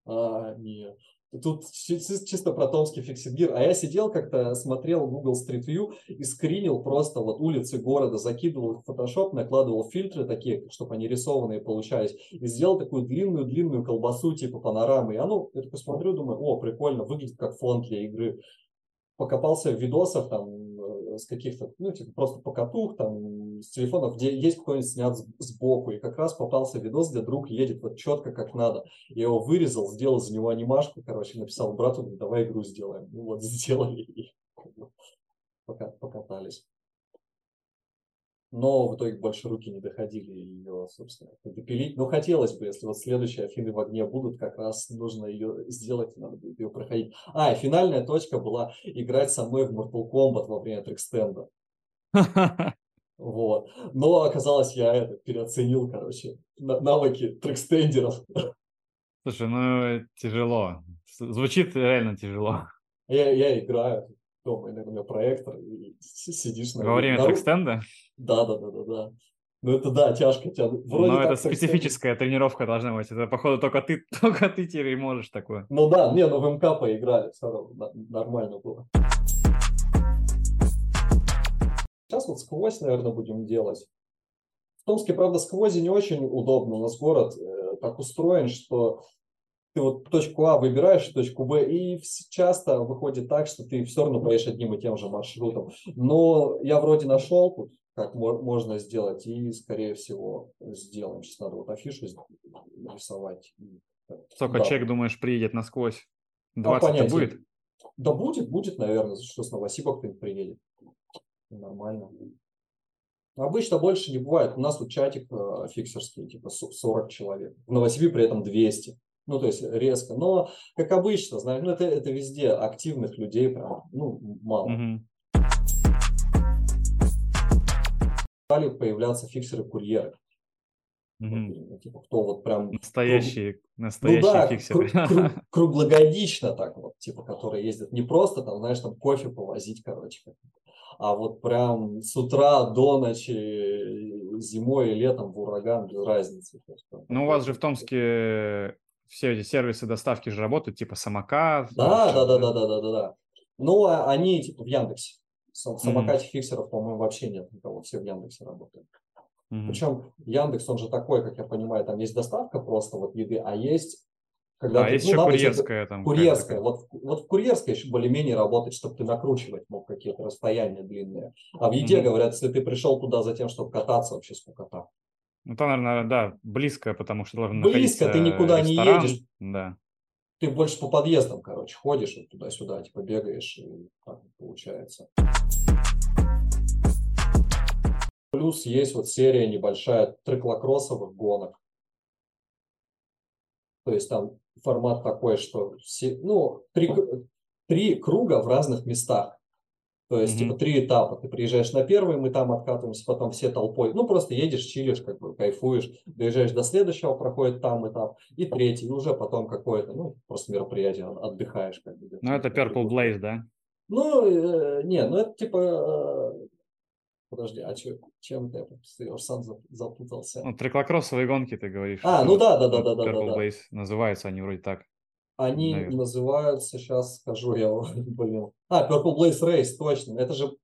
S2: А, нет. Тут чисто про томский фиксит А я сидел как-то, смотрел Google Street View и скринил просто вот улицы города, закидывал их в Photoshop, накладывал фильтры такие, чтобы они рисованные получались, и сделал такую длинную-длинную колбасу типа панорамы. И оно, я такой смотрю, думаю, о, прикольно, выглядит как фон для игры. Покопался в видосах там с каких-то, ну, типа просто покатух, там, с телефонов, где есть кто-нибудь снят сбоку, и как раз попался видос, где друг едет вот четко как надо. Я его вырезал, сделал за него анимашку, короче, написал брату, давай игру сделаем. Ну вот, (laughs) сделали и пока покатались. Но в итоге больше руки не доходили ее, собственно, допилить. Но хотелось бы, если вот следующие Афины в огне будут, как раз нужно ее сделать, надо будет ее проходить. А, и финальная точка была играть со мной в Mortal Kombat во время трекстенда. (laughs) Вот. Но оказалось, я это переоценил, короче, навыки трекстендеров. (laughs)
S1: Слушай, ну тяжело. Звучит реально тяжело.
S2: Я, я играю дома, иногда проектор, и сидишь
S1: на... Во время на... трекстенда?
S2: Да, да, да, да, да. Ну это да, тяжко тебя.
S1: Вроде Но это специфическая тренировка должна быть. Это, походу, только ты, (laughs) только ты теперь можешь такое.
S2: Ну да, не, ну в МК поиграли, все равно нормально было. Сейчас вот сквозь, наверное, будем делать. В Томске, правда, сквози не очень удобно. У нас город э, так устроен, что ты вот точку А выбираешь, точку Б, и часто выходит так, что ты все равно поедешь одним и тем же маршрутом. Но я вроде нашел тут, как можно сделать, и, скорее всего, сделаем. Сейчас надо вот афишу нарисовать.
S1: Сколько да. человек, думаешь, приедет насквозь? 20 а, будет?
S2: Да будет, будет, наверное, что с Новосиба кто-нибудь приедет. Нормально. Обычно больше не бывает. У нас вот чатик э, фиксерский, типа 40 человек. В Новосибе при этом 200. Ну, то есть резко. Но, как обычно, знаешь, ну, это, это везде активных людей прям, ну, мало. Mm-hmm. Стали появляться фиксеры-курьеры.
S1: Mm-hmm.
S2: Типа, кто вот прям...
S1: Настоящие, круг... настоящие ну, да, фиксеры. Круг, (laughs)
S2: круг, круглогодично так вот, типа, которые ездят не просто там, знаешь, там кофе повозить, короче, а вот прям с утра до ночи, зимой и летом в ураган без разницы.
S1: Ну, у вас же в Томске все эти сервисы доставки же работают, типа самокат.
S2: Да, да, да, да, да, да, да, да. Ну, а они типа в Яндексе. Самокате mm-hmm. фиксеров, по-моему, вообще нет никого, все в Яндексе работают. Mm-hmm. Причем Яндекс, он же такой, как я понимаю, там есть доставка просто вот еды, а есть
S1: когда да, ты, есть ну, еще курьерская там.
S2: Курьерская. Вот, вот в курьерской еще более-менее работать, чтобы ты накручивать мог какие-то расстояния длинные. А в еде mm-hmm. говорят, если ты пришел туда за тем, чтобы кататься, вообще скукота.
S1: Ну, там, наверное, да, близко, потому что должен
S2: Близко, ты никуда ресторан. не едешь.
S1: Да.
S2: Ты больше по подъездам, короче, ходишь вот туда-сюда, типа бегаешь, и так получается. Плюс есть вот серия небольшая триклокроссовых гонок. То есть там формат такой, что все, ну, три, три круга в разных местах. То есть, mm-hmm. типа, три этапа. Ты приезжаешь на первый, мы там откатываемся, потом все толпой. Ну, просто едешь, чилишь, как бы кайфуешь. Доезжаешь до следующего, проходит там этап. И третий, и уже потом какое-то, ну, просто мероприятие, отдыхаешь. Как бы,
S1: ну, это Purple Blaze, да?
S2: Ну, э, не, ну, это типа... Э, подожди, а чё, чем ты? Я уже сам запутался.
S1: Ну, триклокроссовые гонки, ты говоришь.
S2: А, ну да, да, да, да, да.
S1: Purple
S2: да,
S1: Blaze называются они вроде так.
S2: Они Наверное. называются, сейчас скажу я, блин. (laughs) А, Purple Blaze Race, точно. Это же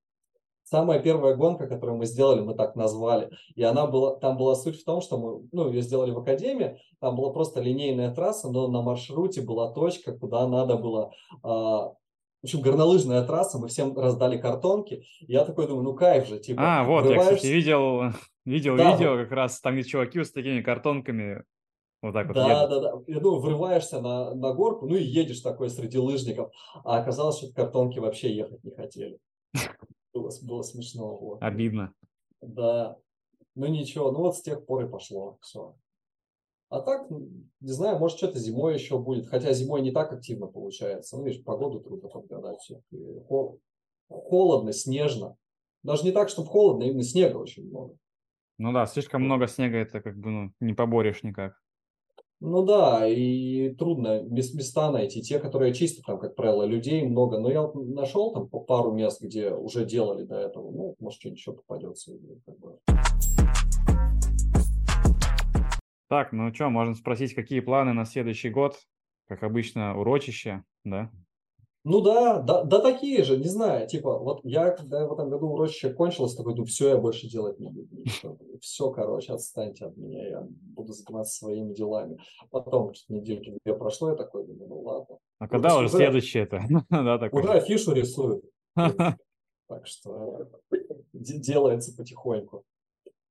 S2: самая первая гонка, которую мы сделали, мы так назвали. И она была, там была суть в том, что мы, ну, ее сделали в академии, там была просто линейная трасса, но на маршруте была точка, куда надо было а, в общем, горнолыжная трасса, мы всем раздали картонки. Я такой думаю, ну кайф же, типа.
S1: А, вот, я, кстати, видел, (laughs) видел да, видео вот. как раз, там где чуваки с такими картонками вот так вот
S2: Да,
S1: едут.
S2: да, да. Я думаю, врываешься на, на горку, ну и едешь такой среди лыжников. А оказалось, что картонки вообще ехать не хотели. Было, было смешно. Вот.
S1: Обидно.
S2: Да. Ну ничего, ну вот с тех пор и пошло все. А так, не знаю, может, что-то зимой еще будет. Хотя зимой не так активно получается. Ну, видишь, погоду трудно подгадать все. Холодно, снежно. Даже не так, чтобы холодно, именно снега очень много.
S1: Ну да, слишком много снега, это как бы ну, не поборешь никак.
S2: Ну да, и трудно места найти. Те, которые чисто там, как правило, людей много. Но я нашел там пару мест, где уже делали до этого. Ну, может, что-нибудь еще попадется. Как бы.
S1: Так, ну что, можно спросить, какие планы на следующий год? Как обычно, урочище, да?
S2: Ну да, да, да такие же, не знаю, типа, вот я, когда в этом году урочище кончилось, такой, ну все, я больше делать не буду. Все, короче, отстаньте от меня, я буду заниматься своими делами. Потом недельки две прошло, я такой думаю, ну ладно.
S1: А когда уже следующее это? (laughs)
S2: да, такой. Уже афишу рисуют. (laughs) Так что делается потихоньку.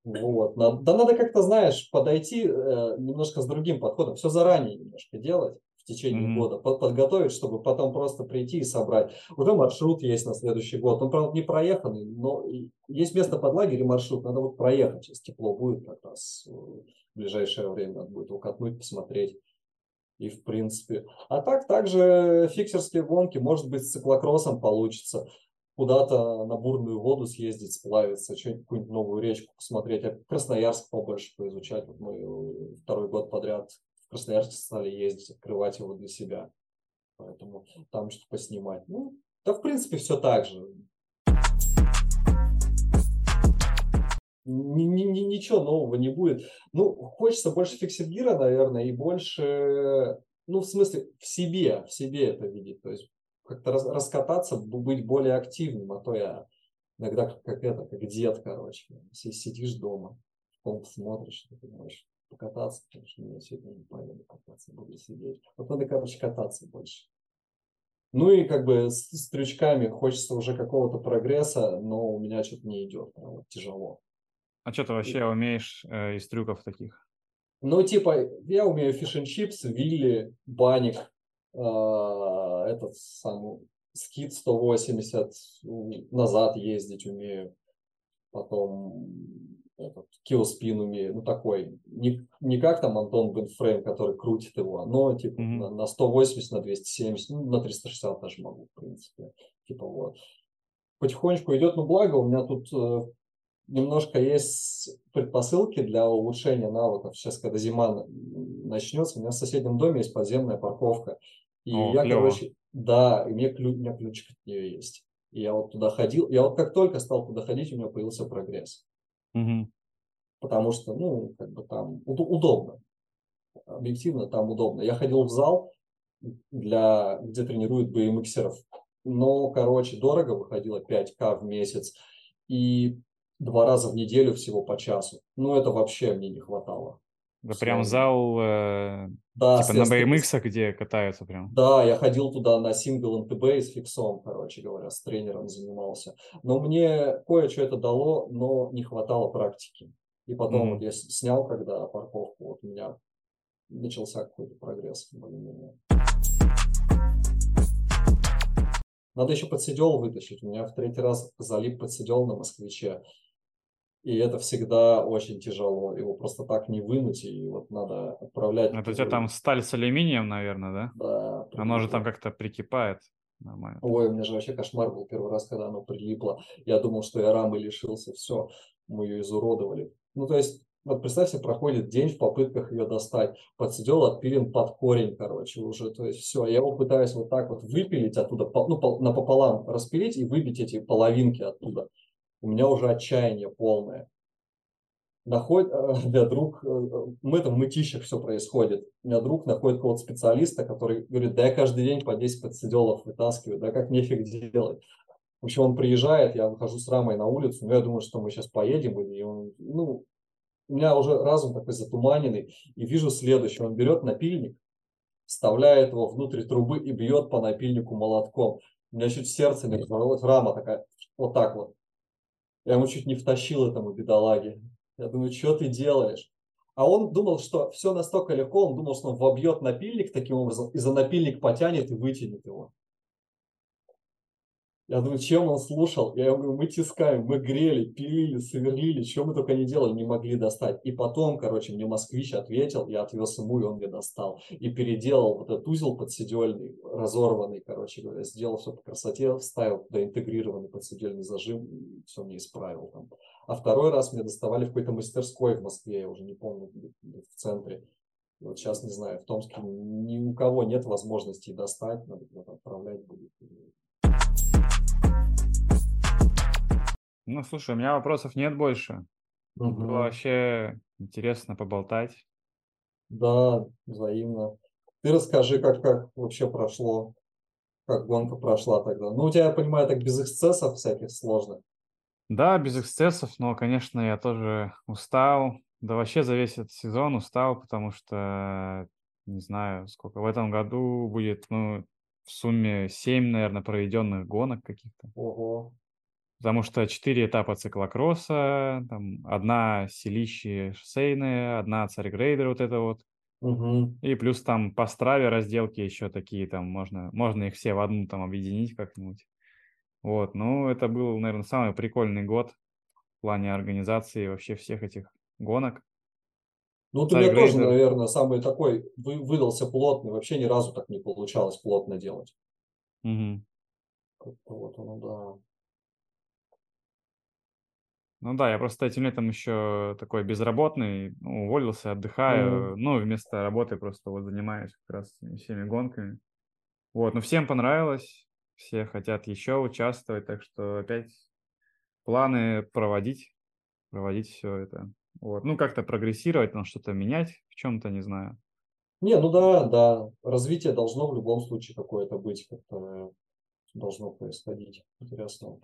S2: Вот. Да надо как-то, знаешь, подойти э, немножко с другим подходом. Все заранее немножко делать течение mm-hmm. года, под, подготовить, чтобы потом просто прийти и собрать. Уже маршрут есть на следующий год. Он, правда, не проеханный, но есть место под лагерь и маршрут. Надо вот проехать. Сейчас тепло будет как раз э, в ближайшее время. Надо будет его катнуть, посмотреть. И в принципе. А так, также фиксерские гонки, может быть, с циклокроссом получится куда-то на бурную воду съездить, сплавиться, какую-нибудь новую речку посмотреть, а Красноярск побольше поизучать. Вот мы второй год подряд в Красноярск стали ездить, открывать его для себя. Поэтому там что-то поснимать. Ну, да, в принципе, все так же. Ни, ни, ни, ничего нового не будет. Ну, хочется больше фиксергира, наверное, и больше, ну, в смысле, в себе, в себе это видеть. То есть как-то рас, раскататься, быть более активным, а то я иногда как, как это, как дед, короче, сидишь дома, комнату смотришь, ты понимаешь, покататься, потому что я сегодня не поеду кататься, буду сидеть. Вот надо, короче, кататься больше. Ну и как бы с, с трючками хочется уже какого-то прогресса, но у меня что-то не идет, прям вот тяжело.
S1: А что ты вообще и... умеешь э, из трюков таких?
S2: Ну, типа, я умею фиш чипс, вилли, баник, а, этот самый скид 180 назад ездить умею, потом этот киллспин умею, ну такой, не, не как там Антон Бенфрейм, который крутит его, но типа mm-hmm. на, на 180, на 270, ну на 360 даже могу, в принципе, типа вот. Потихонечку идет, но благо у меня тут э, немножко есть предпосылки для улучшения навыков. Сейчас, когда зима начнется, у меня в соседнем доме есть подземная парковка. И О, я, клево. короче, да, и мне ключ, у меня ключик от нее есть. И я вот туда ходил, я вот как только стал туда ходить, у меня появился прогресс.
S1: Угу.
S2: Потому что, ну, как бы там удобно. Объективно там удобно. Я ходил в зал, для, где тренируют BMXеров. Но, короче, дорого выходило 5К в месяц. И два раза в неделю всего по часу. Ну, это вообще мне не хватало.
S1: Да прям зал э, да, типа на BMX, где катаются прям.
S2: Да, я ходил туда на сингл НТБ с фиксом, короче говоря, с тренером занимался. Но мне кое-что это дало, но не хватало практики. И потом mm-hmm. вот я снял, когда парковку, вот у меня начался какой-то прогресс. Надо еще подсидел вытащить. У меня в третий раз залип подсидел на москвиче. И это всегда очень тяжело. Его просто так не вынуть, и вот надо отправлять.
S1: Это у тебя там сталь с алюминием, наверное, да?
S2: Да.
S1: Прилипло. Оно же там как-то прикипает. Нормально.
S2: Ой, у меня же вообще кошмар был первый раз, когда оно прилипло. Я думал, что я рамы лишился, все, мы ее изуродовали. Ну, то есть, вот представь себе, проходит день в попытках ее достать. Подсидел, отпилен под корень, короче, уже. То есть все, я его пытаюсь вот так вот выпилить оттуда, ну, напополам распилить и выбить эти половинки оттуда у меня уже отчаяние полное. Находит, (laughs) у меня друг, мы там в мытищах все происходит. У меня друг находит какого-то специалиста, который говорит, да я каждый день по 10 подсиделов вытаскиваю, да как нефиг делать. В общем, он приезжает, я выхожу с рамой на улицу, ну, я думаю, что мы сейчас поедем, и он, ну, у меня уже разум такой затуманенный, и вижу следующее. Он берет напильник, вставляет его внутрь трубы и бьет по напильнику молотком. У меня чуть сердце не разорвалось, рама такая, вот так вот. Я ему чуть не втащил этому бедолаге. Я думаю, что ты делаешь? А он думал, что все настолько легко, он думал, что он вобьет напильник таким образом, и за напильник потянет и вытянет его. Я думаю, чем он слушал? Я говорю, мы тискаем, мы грели, пилили, сверлили, что мы только не делали, не могли достать. И потом, короче, мне москвич ответил, я отвез ему, и он мне достал. И переделал вот этот узел подседельный, разорванный, короче говоря, сделал все по красоте, вставил туда интегрированный подседельный зажим, и все мне исправил там. А второй раз мне доставали в какой-то мастерской в Москве, я уже не помню, в центре. Вот сейчас, не знаю, в Томске ни у кого нет возможности достать, надо отправлять будет.
S1: Ну, слушай, у меня вопросов нет больше. Было
S2: Мгм.
S1: вообще интересно поболтать.
S2: Да, взаимно. Ты расскажи, как, как вообще прошло, как гонка прошла тогда. Ну, у тебя, я понимаю, так без эксцессов всяких сложных.
S1: Да, без эксцессов, но, конечно, я тоже устал. Да вообще за весь этот сезон устал, потому что, не знаю, сколько в этом году будет, ну, в сумме 7, наверное, проведенных гонок каких-то.
S2: Ого.
S1: Потому что 4 этапа циклокросса, там одна селище шоссейная, одна царь-грейдер вот это вот.
S2: Мгм.
S1: И плюс там по страве разделки еще такие, там можно, можно их все в одну там объединить как-нибудь. Вот, ну это был, наверное, самый прикольный год в плане организации вообще всех этих гонок.
S2: Ну, вот у меня тоже, наверное, самый такой вы- выдался плотный. Вообще ни разу так не получалось плотно делать. Как-то вот оно, да.
S1: Ну да, я просто этим летом еще такой безработный, ну, уволился, отдыхаю,
S2: Мгм.
S1: ну, вместо работы просто вот занимаюсь как раз всеми гонками. Вот, ну всем понравилось, все хотят еще участвовать, так что опять планы проводить, проводить все это. Вот, ну как-то прогрессировать, там что-то менять в чем-то, не знаю.
S2: Не, ну да, да. Развитие должно в любом случае какое-то быть, как-то должно происходить. Интересно.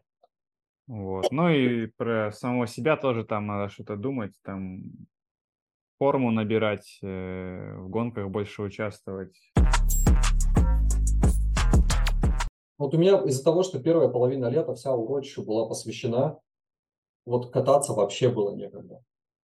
S1: Вот, ну и про самого себя тоже там надо что-то думать, там форму набирать, э, в гонках больше участвовать.
S2: Вот у меня из-за того, что первая половина лета вся урочищу была посвящена, вот кататься вообще было некогда.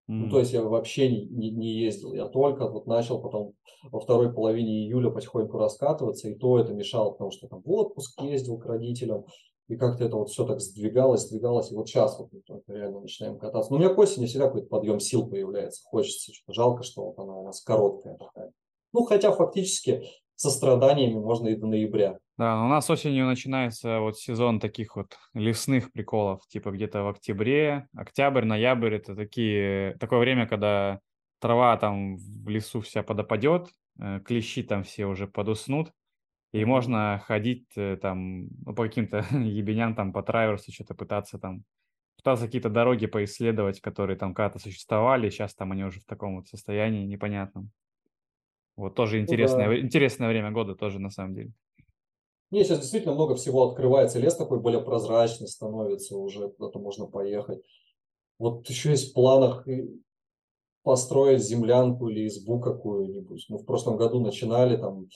S2: Ну, то есть я вообще не, не, ездил. Я только вот начал потом во второй половине июля потихоньку раскатываться, и то это мешало, потому что там в отпуск ездил к родителям, и как-то это вот все так сдвигалось, сдвигалось, и вот сейчас вот мы только реально начинаем кататься. Но у меня к осени всегда какой-то подъем сил появляется, хочется, что жалко, что вот она у нас короткая такая. Ну, хотя фактически со страданиями можно и до ноября.
S1: Да, но у нас осенью начинается вот сезон таких вот лесных приколов, типа где-то в октябре, октябрь, ноябрь, это такие, такое время, когда трава там в лесу вся подопадет, э, клещи там все уже подуснут, и можно ходить э, там ну, по каким-то (laughs) ебеням, там по траверсу что-то пытаться там, пытаться какие-то дороги поисследовать, которые там когда-то существовали, сейчас там они уже в таком вот состоянии непонятном. Вот тоже
S2: Ну
S1: интересное,
S2: да.
S1: вре- интересное время года тоже на самом деле.
S2: Не, сейчас действительно много всего открывается, лес такой более прозрачный становится, уже куда-то можно поехать. Вот еще есть в планах и построить землянку или избу какую-нибудь. Мы в прошлом году начинали там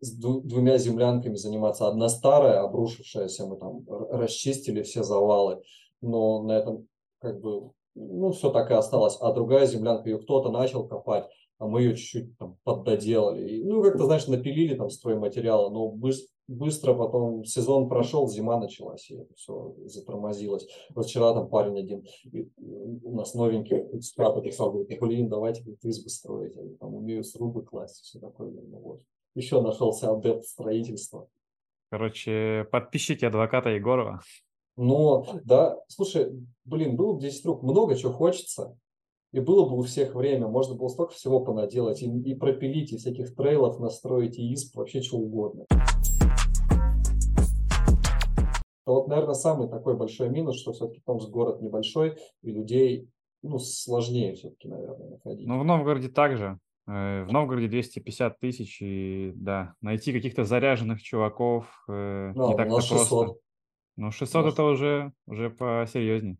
S2: с двумя землянками заниматься. Одна старая, обрушившаяся, мы там расчистили все завалы, но на этом как бы, ну, все так и осталось. А другая землянка, ее кто-то начал копать, а мы ее чуть-чуть там поддоделали. И, ну, как-то, знаешь, напилили там стройматериалы, но быс- быстро потом сезон прошел, зима началась, и это все затормозилось. Вот вчера там парень один и у нас новенький склад написал, говорит, блин, давайте говорит, избы строить, говорю, там умею срубы класть, все такое. Ну, вот. Еще нашелся адепт строительства.
S1: Короче, подпишите адвоката Егорова.
S2: Но, да, слушай, блин, было бы 10 рук, много чего хочется, и было бы у всех время, можно было столько всего понаделать, и, и пропилить, и всяких трейлов настроить, и исп, вообще чего угодно. Это вот, наверное, самый такой большой минус, что все-таки Томск город небольшой, и людей, ну, сложнее все-таки, наверное, находить.
S1: Ну, в Новгороде также. Э, В Новгороде 250 тысяч, и да, найти каких-то заряженных чуваков э,
S2: Ну,
S1: не так-то просто.
S2: 600.
S1: Ну, 600
S2: Может.
S1: это уже, уже посерьезнее.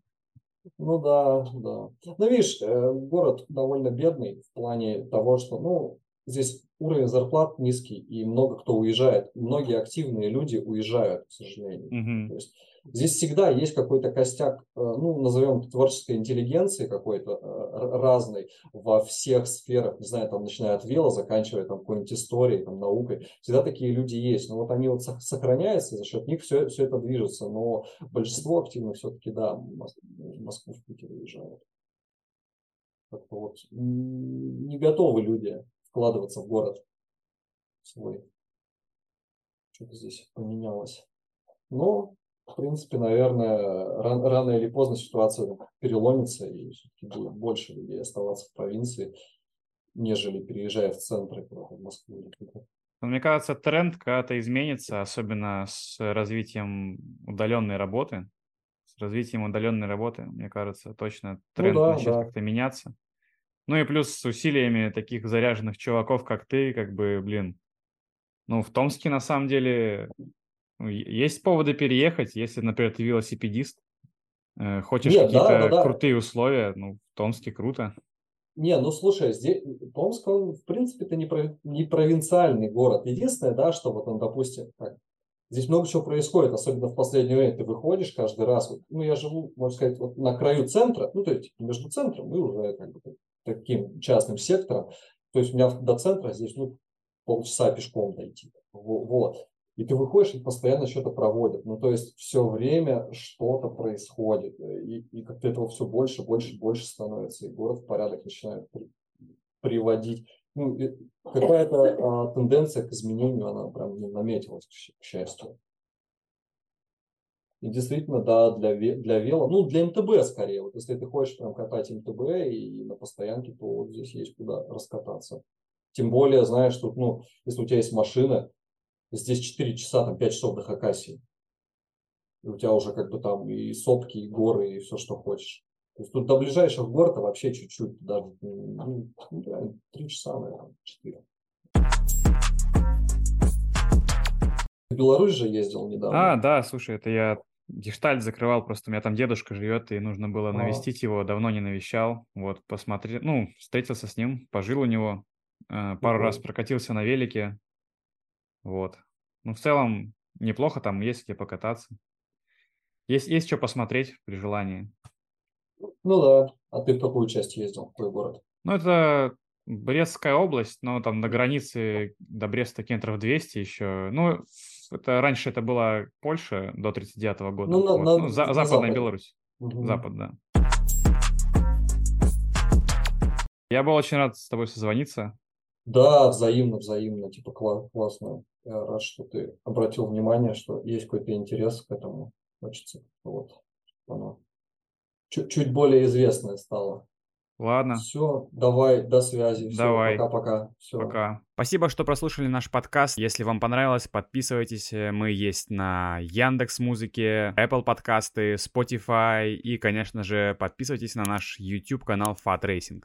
S2: Ну да, да. Ну, видишь, э, город довольно бедный в плане того, что, ну, здесь уровень зарплат низкий, и много кто уезжает. Многие активные люди уезжают, к сожалению.
S1: Мгм.
S2: То есть здесь всегда есть какой-то костяк, э, ну, назовем творческой интеллигенции какой-то э, разной во всех сферах, не знаю, там, начиная от вела, заканчивая там какой-нибудь историей, там, наукой. Всегда такие люди есть. Но вот они вот сох- сохраняются, за счет них все, все это движется. Но большинство активно все-таки, да, в Мос- в Москву, в Питер уезжают. Как-то вот не готовы люди вкладываться в город свой. Что-то здесь поменялось. Но, в принципе, наверное, ран- рано или поздно ситуация переломится, и все-таки будет больше людей оставаться в провинции, нежели переезжая в центры, в Москву или куда-то.
S1: Но Мне кажется, тренд когда-то изменится, особенно с развитием удаленной работы. С развитием удаленной работы, мне кажется, точно тренд
S2: да,
S1: начнет
S2: да.
S1: как-то меняться. Ну и плюс с усилиями таких заряженных чуваков, как ты, как бы, блин, ну, в Томске на самом деле ну, есть поводы переехать, если, например, ты велосипедист, э, хочешь
S2: Нет, да,
S1: какие-то
S2: да, да.
S1: крутые условия, ну, в Томске круто.
S2: Не, ну слушай, здесь Томск, он в принципе это не, прови- не провинциальный город. Единственное, да, что вот он, допустим, так, здесь много чего происходит, особенно в последнее время. Ты выходишь каждый раз, вот, ну я живу, можно сказать, вот на краю центра, ну то есть между центром и уже как бы таким частным сектором. То есть у меня до центра здесь ну, полчаса пешком дойти. Во- Вот. И ты выходишь, и постоянно что-то проводят. Ну, то есть все время что-то происходит. И, и как-то этого все больше, больше, больше становится. И город в порядок начинает при- приводить. Ну, и какая-то а, тенденция к изменению, она прям ну, наметилась, к к счастью. И действительно, да, для, для вело, ну, для МТБ скорее. Вот если ты хочешь прям катать МТБ и на постоянке, то вот здесь есть куда раскататься. Тем более, знаешь, тут, ну, если у тебя есть машина, здесь 4 часа, там 5 часов до Хакасии. И у тебя уже как бы там и сопки, и горы, и все, что хочешь. То есть тут до ближайших гор то вообще чуть-чуть, даже ну, ну, реально, 3 часа, наверное, 4. В Беларусь же ездил недавно.
S1: А, да, слушай, это я гештальт закрывал, просто у меня там дедушка живет, и нужно было
S2: А.
S1: навестить его, давно не навещал, вот, посмотреть, ну, встретился с ним, пожил у него, э, пару раз
S2: Мгм.
S1: прокатился на велике, вот. Ну, в целом, неплохо, там есть где покататься. Есть, есть что посмотреть при желании.
S2: Ну да. А ты в какую часть ездил, какой город?
S1: Ну, это Брестская область, но там на границе до Бреста километров 200 еще. Ну, это раньше это была Польша до 39 года.
S2: Ну, на-
S1: Вот.
S2: на-
S1: Ну, за-
S2: на
S1: Западная
S2: западе.
S1: Беларусь.
S2: Мгм.
S1: Запад, да. Я был очень рад с тобой созвониться.
S2: Да, взаимно, взаимно, типа кла- классно. Я рад, что ты обратил внимание, что есть какой-то интерес к этому. Хочется вот, чтобы оно чуть, чуть более известное стало.
S1: Ладно,
S2: Все, давай, до связи. Все,
S1: Давай.
S2: пока-пока. Все.
S1: пока. Спасибо, что прослушали наш подкаст. Если вам понравилось, подписывайтесь. Мы есть на Яндекс Музыке, Apple подкасты, Spotify и, конечно же, подписывайтесь на наш YouTube канал Fat Racing.